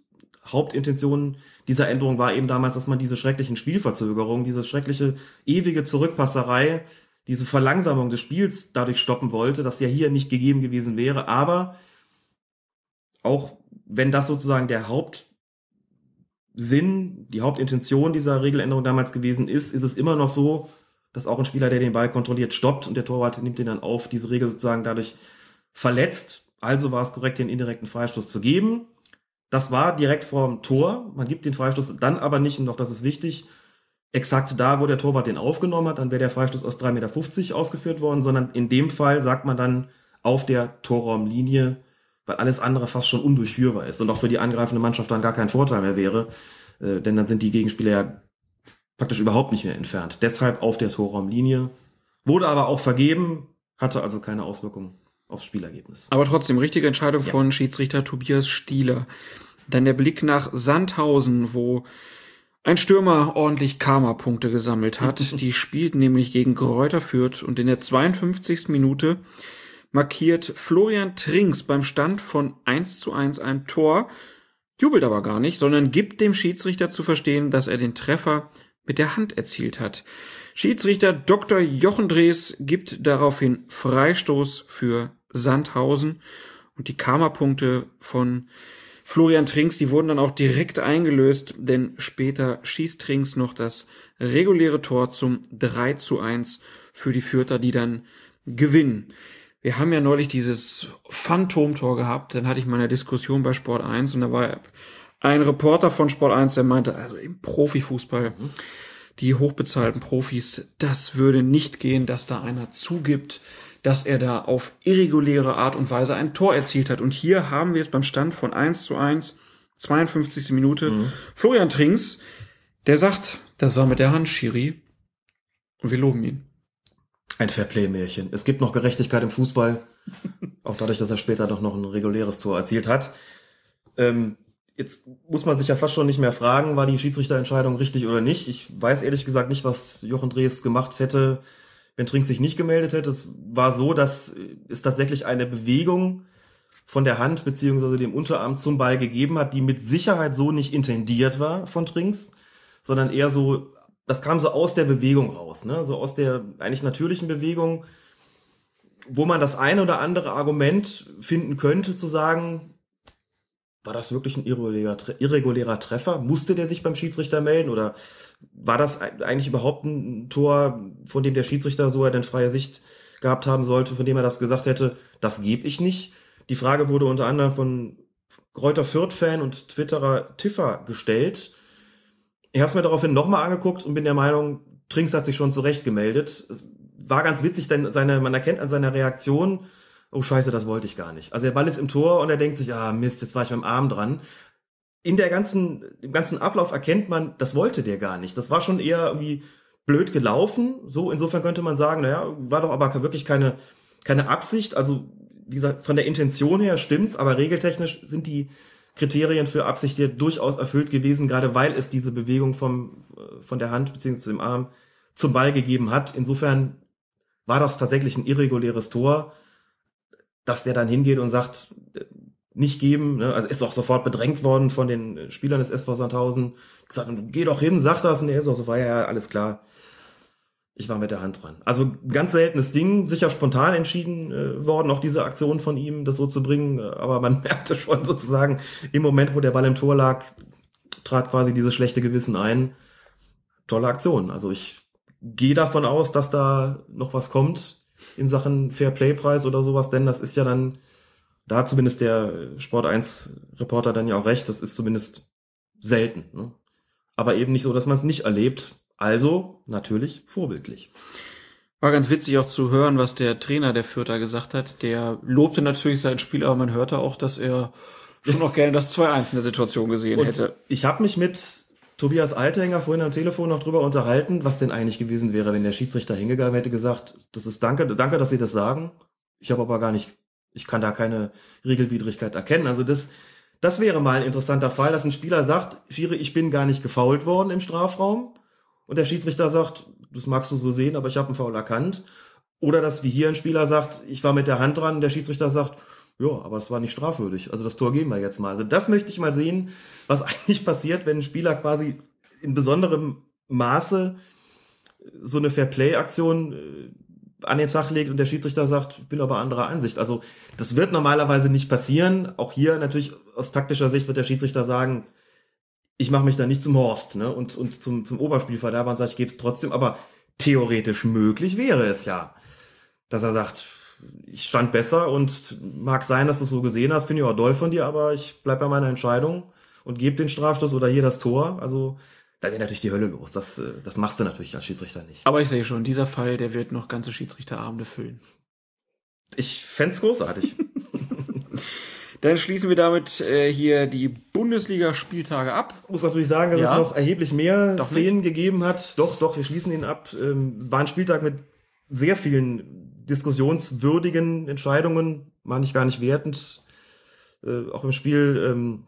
Hauptintention dieser Änderung war eben damals, dass man diese schrecklichen Spielverzögerungen, diese schreckliche ewige Zurückpasserei diese Verlangsamung des Spiels dadurch stoppen wollte, das ja hier nicht gegeben gewesen wäre. Aber auch wenn das sozusagen der Hauptsinn, die Hauptintention dieser Regeländerung damals gewesen ist, ist es immer noch so, dass auch ein Spieler, der den Ball kontrolliert, stoppt und der Torwart nimmt den dann auf, diese Regel sozusagen dadurch verletzt. Also war es korrekt, den indirekten Freistoß zu geben. Das war direkt vor dem Tor. Man gibt den Freistoß dann aber nicht, und noch das ist wichtig, exakt da, wo der Torwart den aufgenommen hat, dann wäre der Freistoß aus 3,50 Meter ausgeführt worden, sondern in dem Fall sagt man dann auf der Torraumlinie, weil alles andere fast schon undurchführbar ist und auch für die angreifende Mannschaft dann gar kein Vorteil mehr wäre, äh, denn dann sind die Gegenspieler ja praktisch überhaupt nicht mehr entfernt. Deshalb auf der Torraumlinie, wurde aber auch vergeben, hatte also keine Auswirkungen aufs Spielergebnis. Aber trotzdem, richtige Entscheidung ja. von Schiedsrichter Tobias Stieler. Dann der Blick nach Sandhausen, wo ein Stürmer ordentlich Karma-Punkte gesammelt hat. Die spielten nämlich gegen Kräuter Fürth und in der 52. Minute markiert Florian Trinks beim Stand von 1 zu 1 ein Tor, jubelt aber gar nicht, sondern gibt dem Schiedsrichter zu verstehen, dass er den Treffer mit der Hand erzielt hat. Schiedsrichter Dr. Jochen Drees gibt daraufhin Freistoß für Sandhausen und die Karma-Punkte von Florian Trinks, die wurden dann auch direkt eingelöst, denn später schießt Trinks noch das reguläre Tor zum 3 zu 1 für die Fürther, die dann gewinnen. Wir haben ja neulich dieses Phantomtor gehabt, dann hatte ich mal eine Diskussion bei Sport 1 und da war ein Reporter von Sport 1, der meinte, also im Profifußball, mhm. die hochbezahlten Profis, das würde nicht gehen, dass da einer zugibt, dass er da auf irreguläre Art und Weise ein Tor erzielt hat. Und hier haben wir es beim Stand von 1 zu 1, 52. Minute. Mhm. Florian Trinks, der sagt, das war mit der Hand, Schiri. Und wir loben ihn. Ein Fairplay-Märchen. Es gibt noch Gerechtigkeit im Fußball. auch dadurch, dass er später doch noch ein reguläres Tor erzielt hat. Ähm, jetzt muss man sich ja fast schon nicht mehr fragen, war die Schiedsrichterentscheidung richtig oder nicht. Ich weiß ehrlich gesagt nicht, was Jochen Drees gemacht hätte, wenn Trink sich nicht gemeldet hätte. Es war so, dass es tatsächlich eine Bewegung von der Hand beziehungsweise dem Unterarm zum Ball gegeben hat, die mit Sicherheit so nicht intendiert war von Trinks, sondern eher so, das kam so aus der Bewegung raus, ne? so aus der eigentlich natürlichen Bewegung, wo man das eine oder andere Argument finden könnte, zu sagen, war das wirklich ein irregulärer, irregulärer Treffer? Musste der sich beim Schiedsrichter melden oder war das eigentlich überhaupt ein Tor, von dem der Schiedsrichter so denn freie Sicht gehabt haben sollte, von dem er das gesagt hätte, das gebe ich nicht? Die Frage wurde unter anderem von Kräuter Fürth-Fan und Twitterer Tiffer gestellt. Ich habe es mir daraufhin nochmal angeguckt und bin der Meinung, Trinks hat sich schon zurecht gemeldet. Es war ganz witzig, denn seine, man erkennt an seiner Reaktion, oh scheiße, das wollte ich gar nicht. Also der Ball ist im Tor und er denkt sich, ah Mist, jetzt war ich dem Arm dran. In der ganzen, im ganzen Ablauf erkennt man, das wollte der gar nicht. Das war schon eher irgendwie blöd gelaufen. So, insofern könnte man sagen, naja, war doch aber wirklich keine, keine Absicht. Also, wie gesagt, von der Intention her stimmt's, aber regeltechnisch sind die Kriterien für Absicht hier durchaus erfüllt gewesen, gerade weil es diese Bewegung vom, von der Hand beziehungsweise dem Arm zum Ball gegeben hat. Insofern war das tatsächlich ein irreguläres Tor dass der dann hingeht und sagt, nicht geben, ne? also ist auch sofort bedrängt worden von den Spielern des SV Sandhausen, gesagt, geh doch hin, sag das, und er ist auch so, war ja alles klar. Ich war mit der Hand dran. Also ganz seltenes Ding, sicher spontan entschieden äh, worden, auch diese Aktion von ihm, das so zu bringen, aber man merkte schon sozusagen, im Moment, wo der Ball im Tor lag, trat quasi dieses schlechte Gewissen ein. Tolle Aktion. Also ich gehe davon aus, dass da noch was kommt in Sachen Fair-Play-Preis oder sowas, denn das ist ja dann, da hat zumindest der Sport 1 Reporter dann ja auch recht, das ist zumindest selten. Ne? Aber eben nicht so, dass man es nicht erlebt. Also natürlich vorbildlich. War ganz witzig auch zu hören, was der Trainer der Fürther gesagt hat. Der lobte natürlich seinen Spiel, aber man hörte auch, dass er schon noch gerne das 2-1 in der Situation gesehen Und hätte. Ich habe mich mit Tobias Althänger vorhin am Telefon noch drüber unterhalten, was denn eigentlich gewesen wäre, wenn der Schiedsrichter hingegangen hätte gesagt, das ist danke, danke, dass Sie das sagen. Ich habe aber gar nicht, ich kann da keine Regelwidrigkeit erkennen. Also das, das wäre mal ein interessanter Fall, dass ein Spieler sagt, Schiri, ich bin gar nicht gefault worden im Strafraum. Und der Schiedsrichter sagt, das magst du so sehen, aber ich habe einen Foul erkannt. Oder dass wie hier ein Spieler sagt, ich war mit der Hand dran, der Schiedsrichter sagt, ja, aber das war nicht strafwürdig. Also das Tor geben wir jetzt mal. Also das möchte ich mal sehen, was eigentlich passiert, wenn ein Spieler quasi in besonderem Maße so eine Fair-Play-Aktion äh, an den Tag legt und der Schiedsrichter sagt, ich bin aber anderer Ansicht. Also das wird normalerweise nicht passieren. Auch hier natürlich aus taktischer Sicht wird der Schiedsrichter sagen, ich mache mich da nicht zum Horst ne? und, und zum, zum Oberspielverderber und sage, ich gebe es trotzdem. Aber theoretisch möglich wäre es ja, dass er sagt, ich stand besser und mag sein, dass du es so gesehen hast, finde ich auch doll von dir, aber ich bleib bei meiner Entscheidung und gebe den Strafstoß oder hier das Tor. Also da wäre natürlich die Hölle los. Das, äh, das machst du natürlich als Schiedsrichter nicht. Aber ich sehe schon, dieser Fall, der wird noch ganze Schiedsrichterabende füllen. Ich fänd's großartig. Dann schließen wir damit äh, hier die Bundesliga-Spieltage ab. Muss natürlich sagen, dass Ja. es noch erheblich mehr Doch Szenen gegeben hat. Doch, doch, wir schließen ihn ab. Ähm, Es war ein Spieltag mit sehr vielen diskussionswürdigen Entscheidungen, meine ich gar nicht wertend. Äh, auch im Spiel ähm,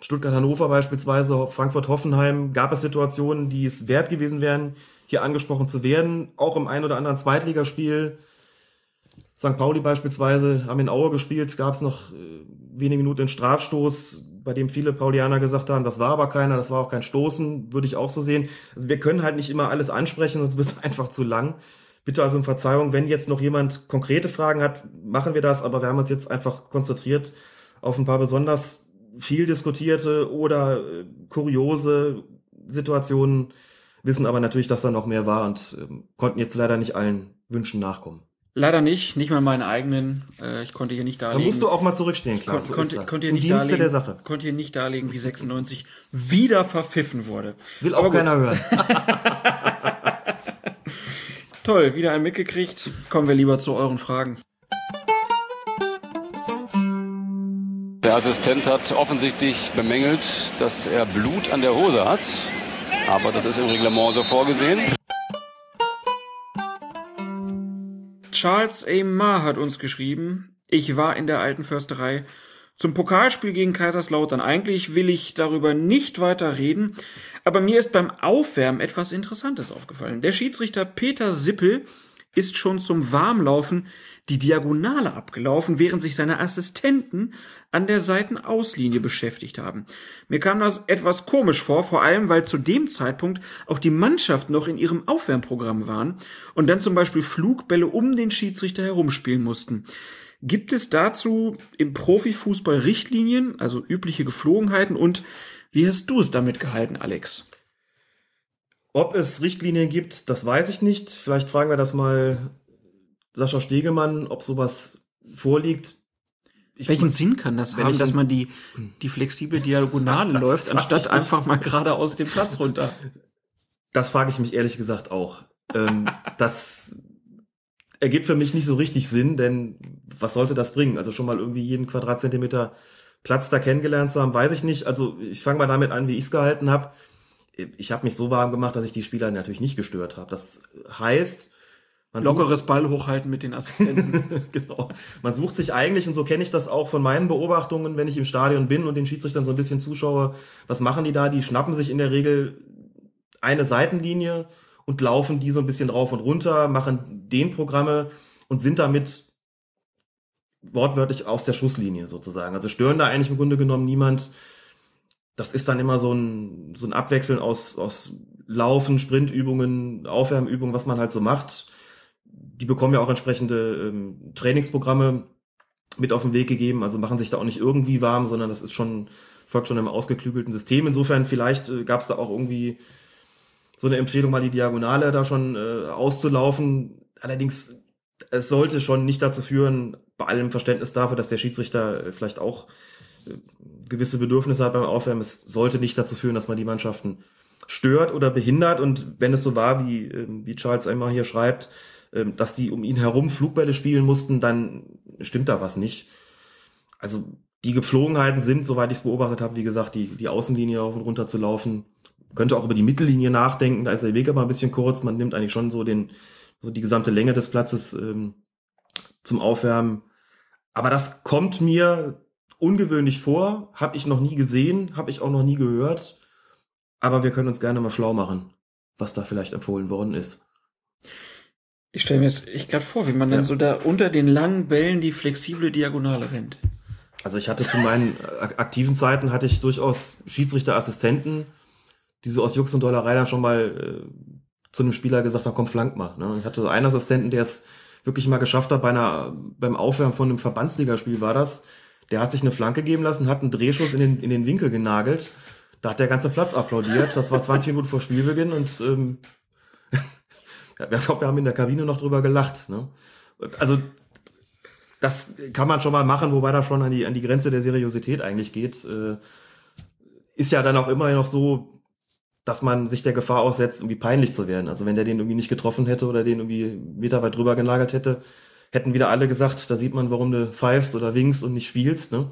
Stuttgart-Hannover beispielsweise, Frankfurt-Hoffenheim, gab es Situationen, die es wert gewesen wären, hier angesprochen zu werden. Auch im ein oder anderen Zweitligaspiel, St. Pauli beispielsweise, haben in Aue gespielt, gab es noch äh, wenige Minuten den Strafstoß, bei dem viele Paulianer gesagt haben, das war aber keiner, das war auch kein Stoßen, würde ich auch so sehen. Also wir können halt nicht immer alles ansprechen, sonst wird es einfach zu lang. Bitte also um Verzeihung, wenn jetzt noch jemand konkrete Fragen hat, machen wir das, aber wir haben uns jetzt einfach konzentriert auf ein paar besonders viel diskutierte oder äh, kuriose Situationen, wissen aber natürlich, dass da noch mehr war und ähm, konnten jetzt leider nicht allen Wünschen nachkommen. Leider nicht, nicht mal meinen eigenen. Äh, ich konnte hier nicht Da darlegen. musst du auch mal zurückstehen, klar. Kon so konnte, konnte hier nicht Dienste darlegen, der Sache. Konnte hier nicht darlegen, wie 96 wieder verpfiffen wurde. Will auch keiner hören. Toll, wieder ein mitgekriegt. Kommen wir lieber zu euren Fragen. Der Assistent hat offensichtlich bemängelt, dass er Blut an der Hose hat. Aber das ist im Reglement so vorgesehen. Charles A. Ma hat uns geschrieben, ich war in der alten Försterei zum Pokalspiel gegen Kaiserslautern. Eigentlich will ich darüber nicht weiter reden, aber mir ist beim Aufwärmen etwas Interessantes aufgefallen. Der Schiedsrichter Peter Sippel ist schon zum Warmlaufen die Diagonale abgelaufen, während sich seine Assistenten an der Seitenauslinie beschäftigt haben. Mir kam das etwas komisch vor, vor allem weil zu dem Zeitpunkt auch die Mannschaft noch in ihrem Aufwärmprogramm waren und dann zum Beispiel Flugbälle um den Schiedsrichter herumspielen mussten. Gibt es dazu im Profifußball Richtlinien, also übliche Geflogenheiten und wie hast du es damit gehalten, Alex? Ob es Richtlinien gibt, das weiß ich nicht. Vielleicht fragen wir das mal Sascha Stegemann, ob sowas vorliegt. Ich Welchen Sinn kann das haben, dass man die, die flexible Diagonale läuft, anstatt einfach mal gerade aus dem Platz runter? Das frage ich mich ehrlich gesagt auch. ähm, das ergibt für mich nicht so richtig Sinn, denn was sollte das bringen? Also schon mal irgendwie jeden Quadratzentimeter Platz da kennengelernt zu haben, weiß ich nicht. Also ich fange mal damit an, wie ich es gehalten habe. Ich habe mich so warm gemacht, dass ich die Spieler natürlich nicht gestört habe. Das heißt, man Lockeres Ball hochhalten mit den Assistenten. genau. Man sucht sich eigentlich, und so kenne ich das auch von meinen Beobachtungen, wenn ich im Stadion bin und den Schiedsrichtern so ein bisschen zuschaue, was machen die da? Die schnappen sich in der Regel eine Seitenlinie und laufen die so ein bisschen rauf und runter, machen den Programme und sind damit wortwörtlich aus der Schusslinie sozusagen. Also stören da eigentlich im Grunde genommen niemand. Das ist dann immer so ein, so ein Abwechseln aus, aus Laufen, Sprintübungen, Aufwärmübungen, was man halt so macht die bekommen ja auch entsprechende ähm, Trainingsprogramme mit auf den Weg gegeben, also machen sich da auch nicht irgendwie warm, sondern das ist schon, folgt schon einem ausgeklügelten System. Insofern vielleicht äh, gab es da auch irgendwie so eine Empfehlung, mal die Diagonale da schon äh, auszulaufen. Allerdings, es sollte schon nicht dazu führen, bei allem Verständnis dafür, dass der Schiedsrichter äh, vielleicht auch äh, gewisse Bedürfnisse hat beim Aufwärmen, es sollte nicht dazu führen, dass man die Mannschaften stört oder behindert. Und wenn es so war, wie, äh, wie Charles einmal hier schreibt, ähm, dass die um ihn herum Flugbälle spielen mussten, dann stimmt da was nicht. Also die Gepflogenheiten sind, soweit ich es beobachtet habe, wie gesagt, die, die Außenlinie auf und runter zu laufen. Könnte auch über die Mittellinie nachdenken, da ist der Weg aber ein bisschen kurz. Man nimmt eigentlich schon so den, so die gesamte Länge des Platzes ähm, zum Aufwärmen. Aber das kommt mir ungewöhnlich vor, habe ich noch nie gesehen, habe ich auch noch nie gehört. Aber wir können uns gerne mal schlau machen, was da vielleicht empfohlen worden ist. Ich stelle mir jetzt echt gerade vor, wie man ja. dann so da unter den langen Bällen die flexible Diagonale rennt. Also ich hatte zu meinen aktiven Zeiten hatte ich durchaus Schiedsrichterassistenten, die so aus Jux und Dollerei dann schon mal äh, zu einem Spieler gesagt haben, komm, flank mal. Ne? Ich hatte so einen Assistenten, der es wirklich mal geschafft hat, bei einer, beim Aufwärmen von einem Verbandsligaspiel war das, der hat sich eine Flanke geben lassen, hat einen Drehschuss in den, in den Winkel genagelt. Da hat der ganze Platz applaudiert. Das war 20 Minuten vor Spielbeginn und ähm, ich glaube, wir haben in der Kabine noch drüber gelacht. Ne? Also das kann man schon mal machen, wobei das schon an die, an die Grenze der Seriosität eigentlich geht. Äh, ist ja dann auch immer noch so, dass man sich der Gefahr aussetzt, irgendwie peinlich zu werden. Also wenn der den irgendwie nicht getroffen hätte oder den irgendwie Meter weit drüber gelagert hätte, hätten wieder alle gesagt, da sieht man, warum du pfeifst oder winkst und nicht spielst. Ne?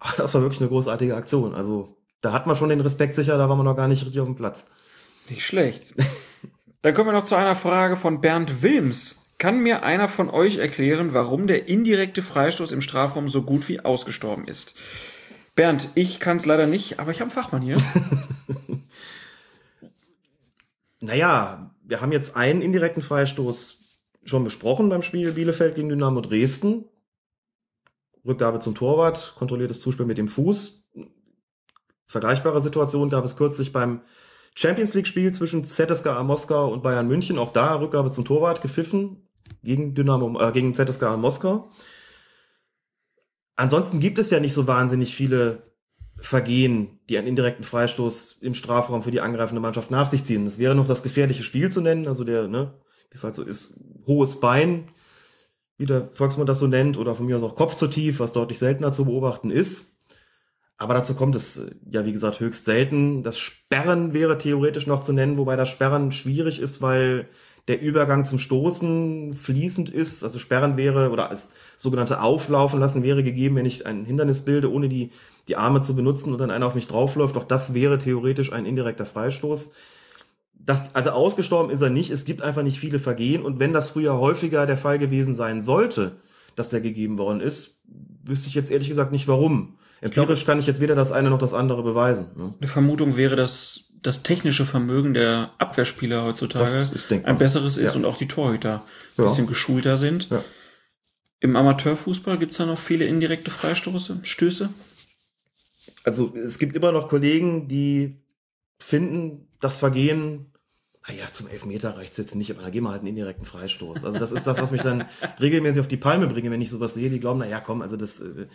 Aber das war wirklich eine großartige Aktion. Also da hat man schon den Respekt sicher, da war man noch gar nicht richtig auf dem Platz. Nicht schlecht. Dann kommen wir noch zu einer Frage von Bernd Wilms. Kann mir einer von euch erklären, warum der indirekte Freistoß im Strafraum so gut wie ausgestorben ist? Bernd, ich kann es leider nicht, aber ich habe einen Fachmann hier. naja, wir haben jetzt einen indirekten Freistoß schon besprochen beim Spiel Bielefeld gegen Dynamo Dresden. Rückgabe zum Torwart, kontrolliertes Zuspiel mit dem Fuß. Vergleichbare Situation gab es kürzlich beim Champions League-Spiel zwischen ZSKA Moskau und Bayern München, auch da Rückgabe zum Torwart gepfiffen gegen Dynamo, äh, gegen ZSKA Moskau. Ansonsten gibt es ja nicht so wahnsinnig viele Vergehen, die einen indirekten Freistoß im Strafraum für die angreifende Mannschaft nach sich ziehen. Es wäre noch das gefährliche Spiel zu nennen, also der, ne, wie es halt so ist, hohes Bein, wie der Volksmund das so nennt, oder von mir aus auch Kopf zu tief, was deutlich seltener zu beobachten ist. Aber dazu kommt es ja, wie gesagt, höchst selten. Das Sperren wäre theoretisch noch zu nennen, wobei das Sperren schwierig ist, weil der Übergang zum Stoßen fließend ist, also sperren wäre oder als sogenannte Auflaufen lassen wäre gegeben, wenn ich ein Hindernis bilde, ohne die, die Arme zu benutzen und dann einer auf mich draufläuft. Auch das wäre theoretisch ein indirekter Freistoß. Das, also ausgestorben ist er nicht. Es gibt einfach nicht viele Vergehen. Und wenn das früher häufiger der Fall gewesen sein sollte, dass der gegeben worden ist, wüsste ich jetzt ehrlich gesagt nicht warum. Empirisch kann ich jetzt weder das eine noch das andere beweisen. Ne? Eine Vermutung wäre, dass das technische Vermögen der Abwehrspieler heutzutage ein besseres ist Ja. und auch die Torhüter ein Ja. bisschen geschulter sind. Ja. Im Amateurfußball gibt's da noch viele indirekte Freistoße, Stöße? Also es gibt immer noch Kollegen, die finden, das Vergehen, naja, zum Elfmeter reicht's jetzt nicht, aber da gehen wir halt einen indirekten Freistoß. Also das ist das, was mich dann regelmäßig auf die Palme bringe, wenn ich sowas sehe. Die glauben, na ja, komm, also das äh,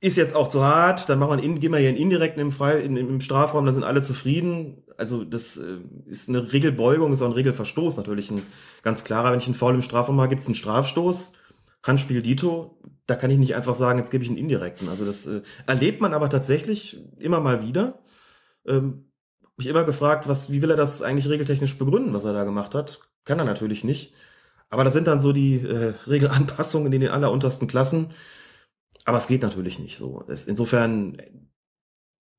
ist jetzt auch zu hart, dann machen wir einen, in- gehen wir hier einen indirekten im, Frei, in, im Strafraum, da sind alle zufrieden. Also das äh, ist eine Regelbeugung, ist auch ein Regelverstoß natürlich ein ganz klarer. Wenn ich einen Foul im Strafraum mache, gibt's einen Strafstoß. Handspiel Dito, da kann ich nicht einfach sagen, jetzt gebe ich einen indirekten. Also das äh, erlebt man aber tatsächlich immer mal wieder. Ähm, mich immer gefragt, was, wie will er das eigentlich regeltechnisch begründen, was er da gemacht hat? Kann er natürlich nicht. Aber das sind dann so die äh, Regelanpassungen in den alleruntersten Klassen. Aber es geht natürlich nicht so. Es, insofern,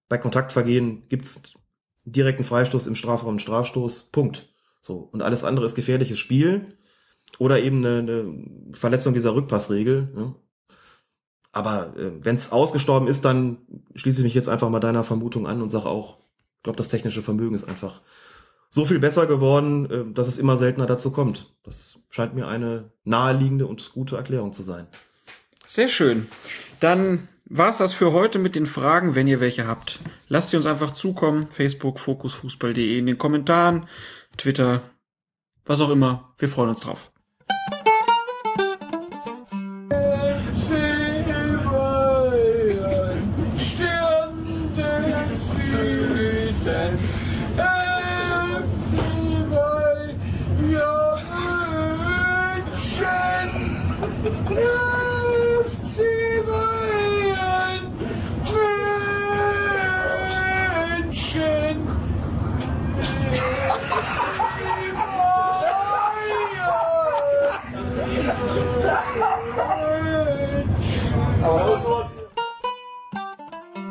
bei Kontaktvergehen gibt's direkten Freistoß im Strafraum, einen Strafstoß, Punkt. So. Und alles andere ist gefährliches Spiel oder eben eine, eine Verletzung dieser Rückpassregel. Ne? Aber äh, wenn es ausgestorben ist, dann schließe ich mich jetzt einfach mal deiner Vermutung an und sage auch, ich glaube, das technische Vermögen ist einfach so viel besser geworden, äh, dass es immer seltener dazu kommt. Das scheint mir eine naheliegende und gute Erklärung zu sein. Sehr schön. Dann war's das für heute mit den Fragen. Wenn ihr welche habt, lasst sie uns einfach zukommen. Facebook, fokusfußball.de in den Kommentaren, Twitter, was auch immer. Wir freuen uns drauf.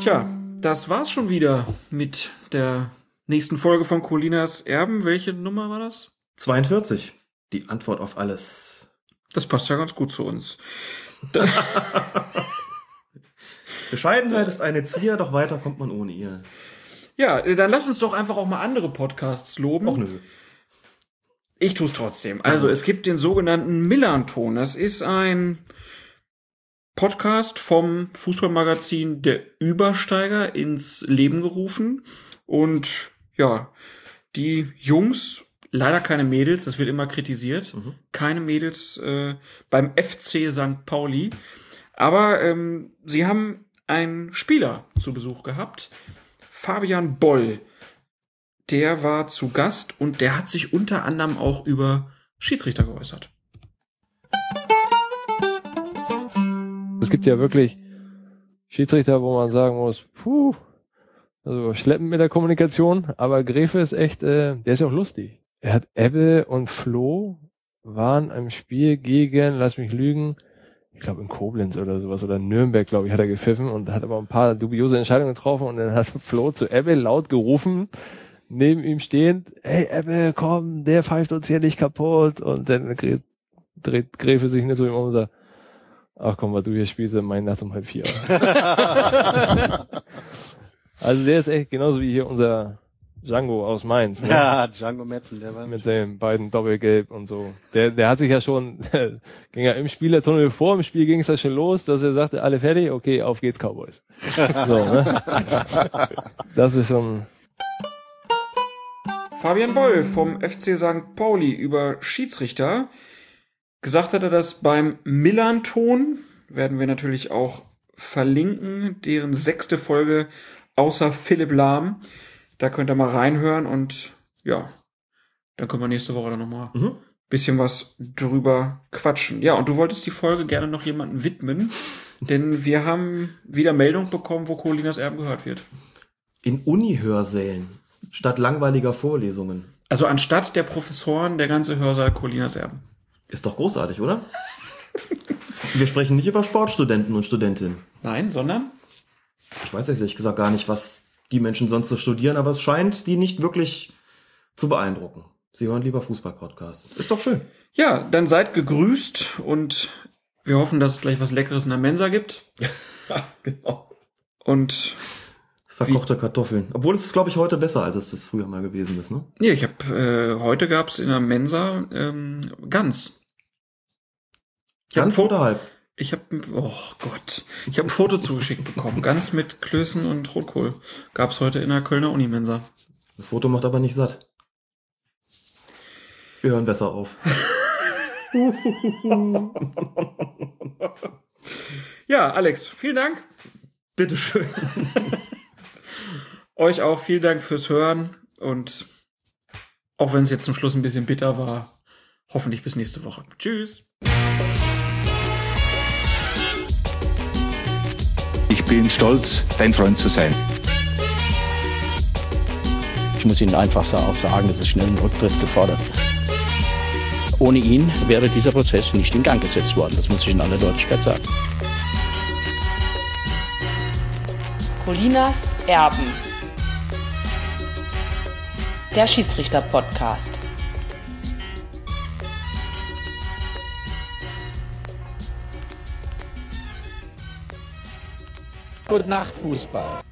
Tja, das war's schon wieder mit der nächsten Folge von Colinas Erben. Welche Nummer war das? 42. Die Antwort auf alles. Das passt ja ganz gut zu uns. Bescheidenheit ist eine Zier, doch weiter kommt man ohne ihr. Ja, dann lass uns doch einfach auch mal andere Podcasts loben. Och nö. Ich tue es trotzdem. Also es gibt den sogenannten Millanton. Das ist ein Podcast vom Fußballmagazin Der Übersteiger ins Leben gerufen. Und ja, die Jungs, leider keine Mädels, das wird immer kritisiert, keine Mädels äh, beim FC St. Pauli. Aber ähm, sie haben einen Spieler zu Besuch gehabt, Fabian Boll. Der war zu Gast und der hat sich unter anderem auch über Schiedsrichter geäußert. Es gibt ja wirklich Schiedsrichter, wo man sagen muss, puh, also schleppend mit der Kommunikation, aber Gräfe ist echt, äh, der ist ja auch lustig. Er hat Ebbe und Flo waren im Spiel gegen, lass mich lügen, ich glaube in Koblenz oder sowas oder Nürnberg, glaube ich, hat er gepfiffen und hat aber ein paar dubiose Entscheidungen getroffen und dann hat Flo zu Ebbe laut gerufen, neben ihm stehend, hey Ebbe, komm, der pfeift uns hier nicht kaputt und dann dreht, Gräfe sich nicht so ihm um und sagt, ach komm, was du hier spielst, dann mein Nacht um halb vier. also der ist echt genauso wie hier unser Django aus Mainz. Ne? Ja, Django Metzen, der war Mit seinen beiden Doppelgelb und so. Der, der hat sich ja schon, ging ja im Spielertunnel vor, im Spiel ging es ja schon los, dass er sagte, alle fertig, okay, auf geht's Cowboys. so, ne? Das ist schon, Fabian Boll vom FC St. Pauli über Schiedsrichter. Gesagt hat er das beim Millanton. Werden wir natürlich auch verlinken. Deren sechste Folge außer Philipp Lahm. Da könnt ihr mal reinhören und ja, dann können wir nächste Woche dann nochmal Mhm. bisschen was drüber quatschen. Ja, und du wolltest die Folge gerne noch jemanden widmen, denn wir haben wieder Meldung bekommen, wo Colinas Erben gehört wird. In Uni-Hörsälen statt langweiliger Vorlesungen. Also anstatt der Professoren der ganze Hörsaal Colinas Erben. Ist doch großartig, oder? Wir sprechen nicht über Sportstudenten und Studentinnen. Nein, sondern? Ich weiß ehrlich gesagt gar nicht, was die Menschen sonst so studieren, aber es scheint die nicht wirklich zu beeindrucken. Sie hören lieber Fußball-Podcasts. Ist doch schön. Ja, dann seid gegrüßt und wir hoffen, dass es gleich was Leckeres in der Mensa gibt. ja, genau. Und verkochte Kartoffeln. Obwohl es ist, glaube ich, heute besser, als es das früher mal gewesen ist, ne? Ja, ich habe äh, heute gab's in der Mensa ähm, Gans. Ich Ganz hab oder halb? Ich habe, oh Gott, ich habe ein Foto zugeschickt bekommen, ganz mit Klößen und Rotkohl. Gab's heute in der Kölner Unimensa. Das Foto macht aber nicht satt. Wir hören besser auf. ja, Alex, vielen Dank. Bitteschön. Euch auch vielen Dank fürs Hören und auch wenn es jetzt zum Schluss ein bisschen bitter war, hoffentlich bis nächste Woche. Tschüss. Ich bin stolz, dein Freund zu sein. Ich muss Ihnen einfach auch sagen, es ist schnell ein Rücktritt gefordert. Ohne ihn wäre dieser Prozess nicht in Gang gesetzt worden. Das muss ich in aller Deutlichkeit sagen. Colinas Erben. Der Schiedsrichter-Podcast. Gute Nacht, Fußball.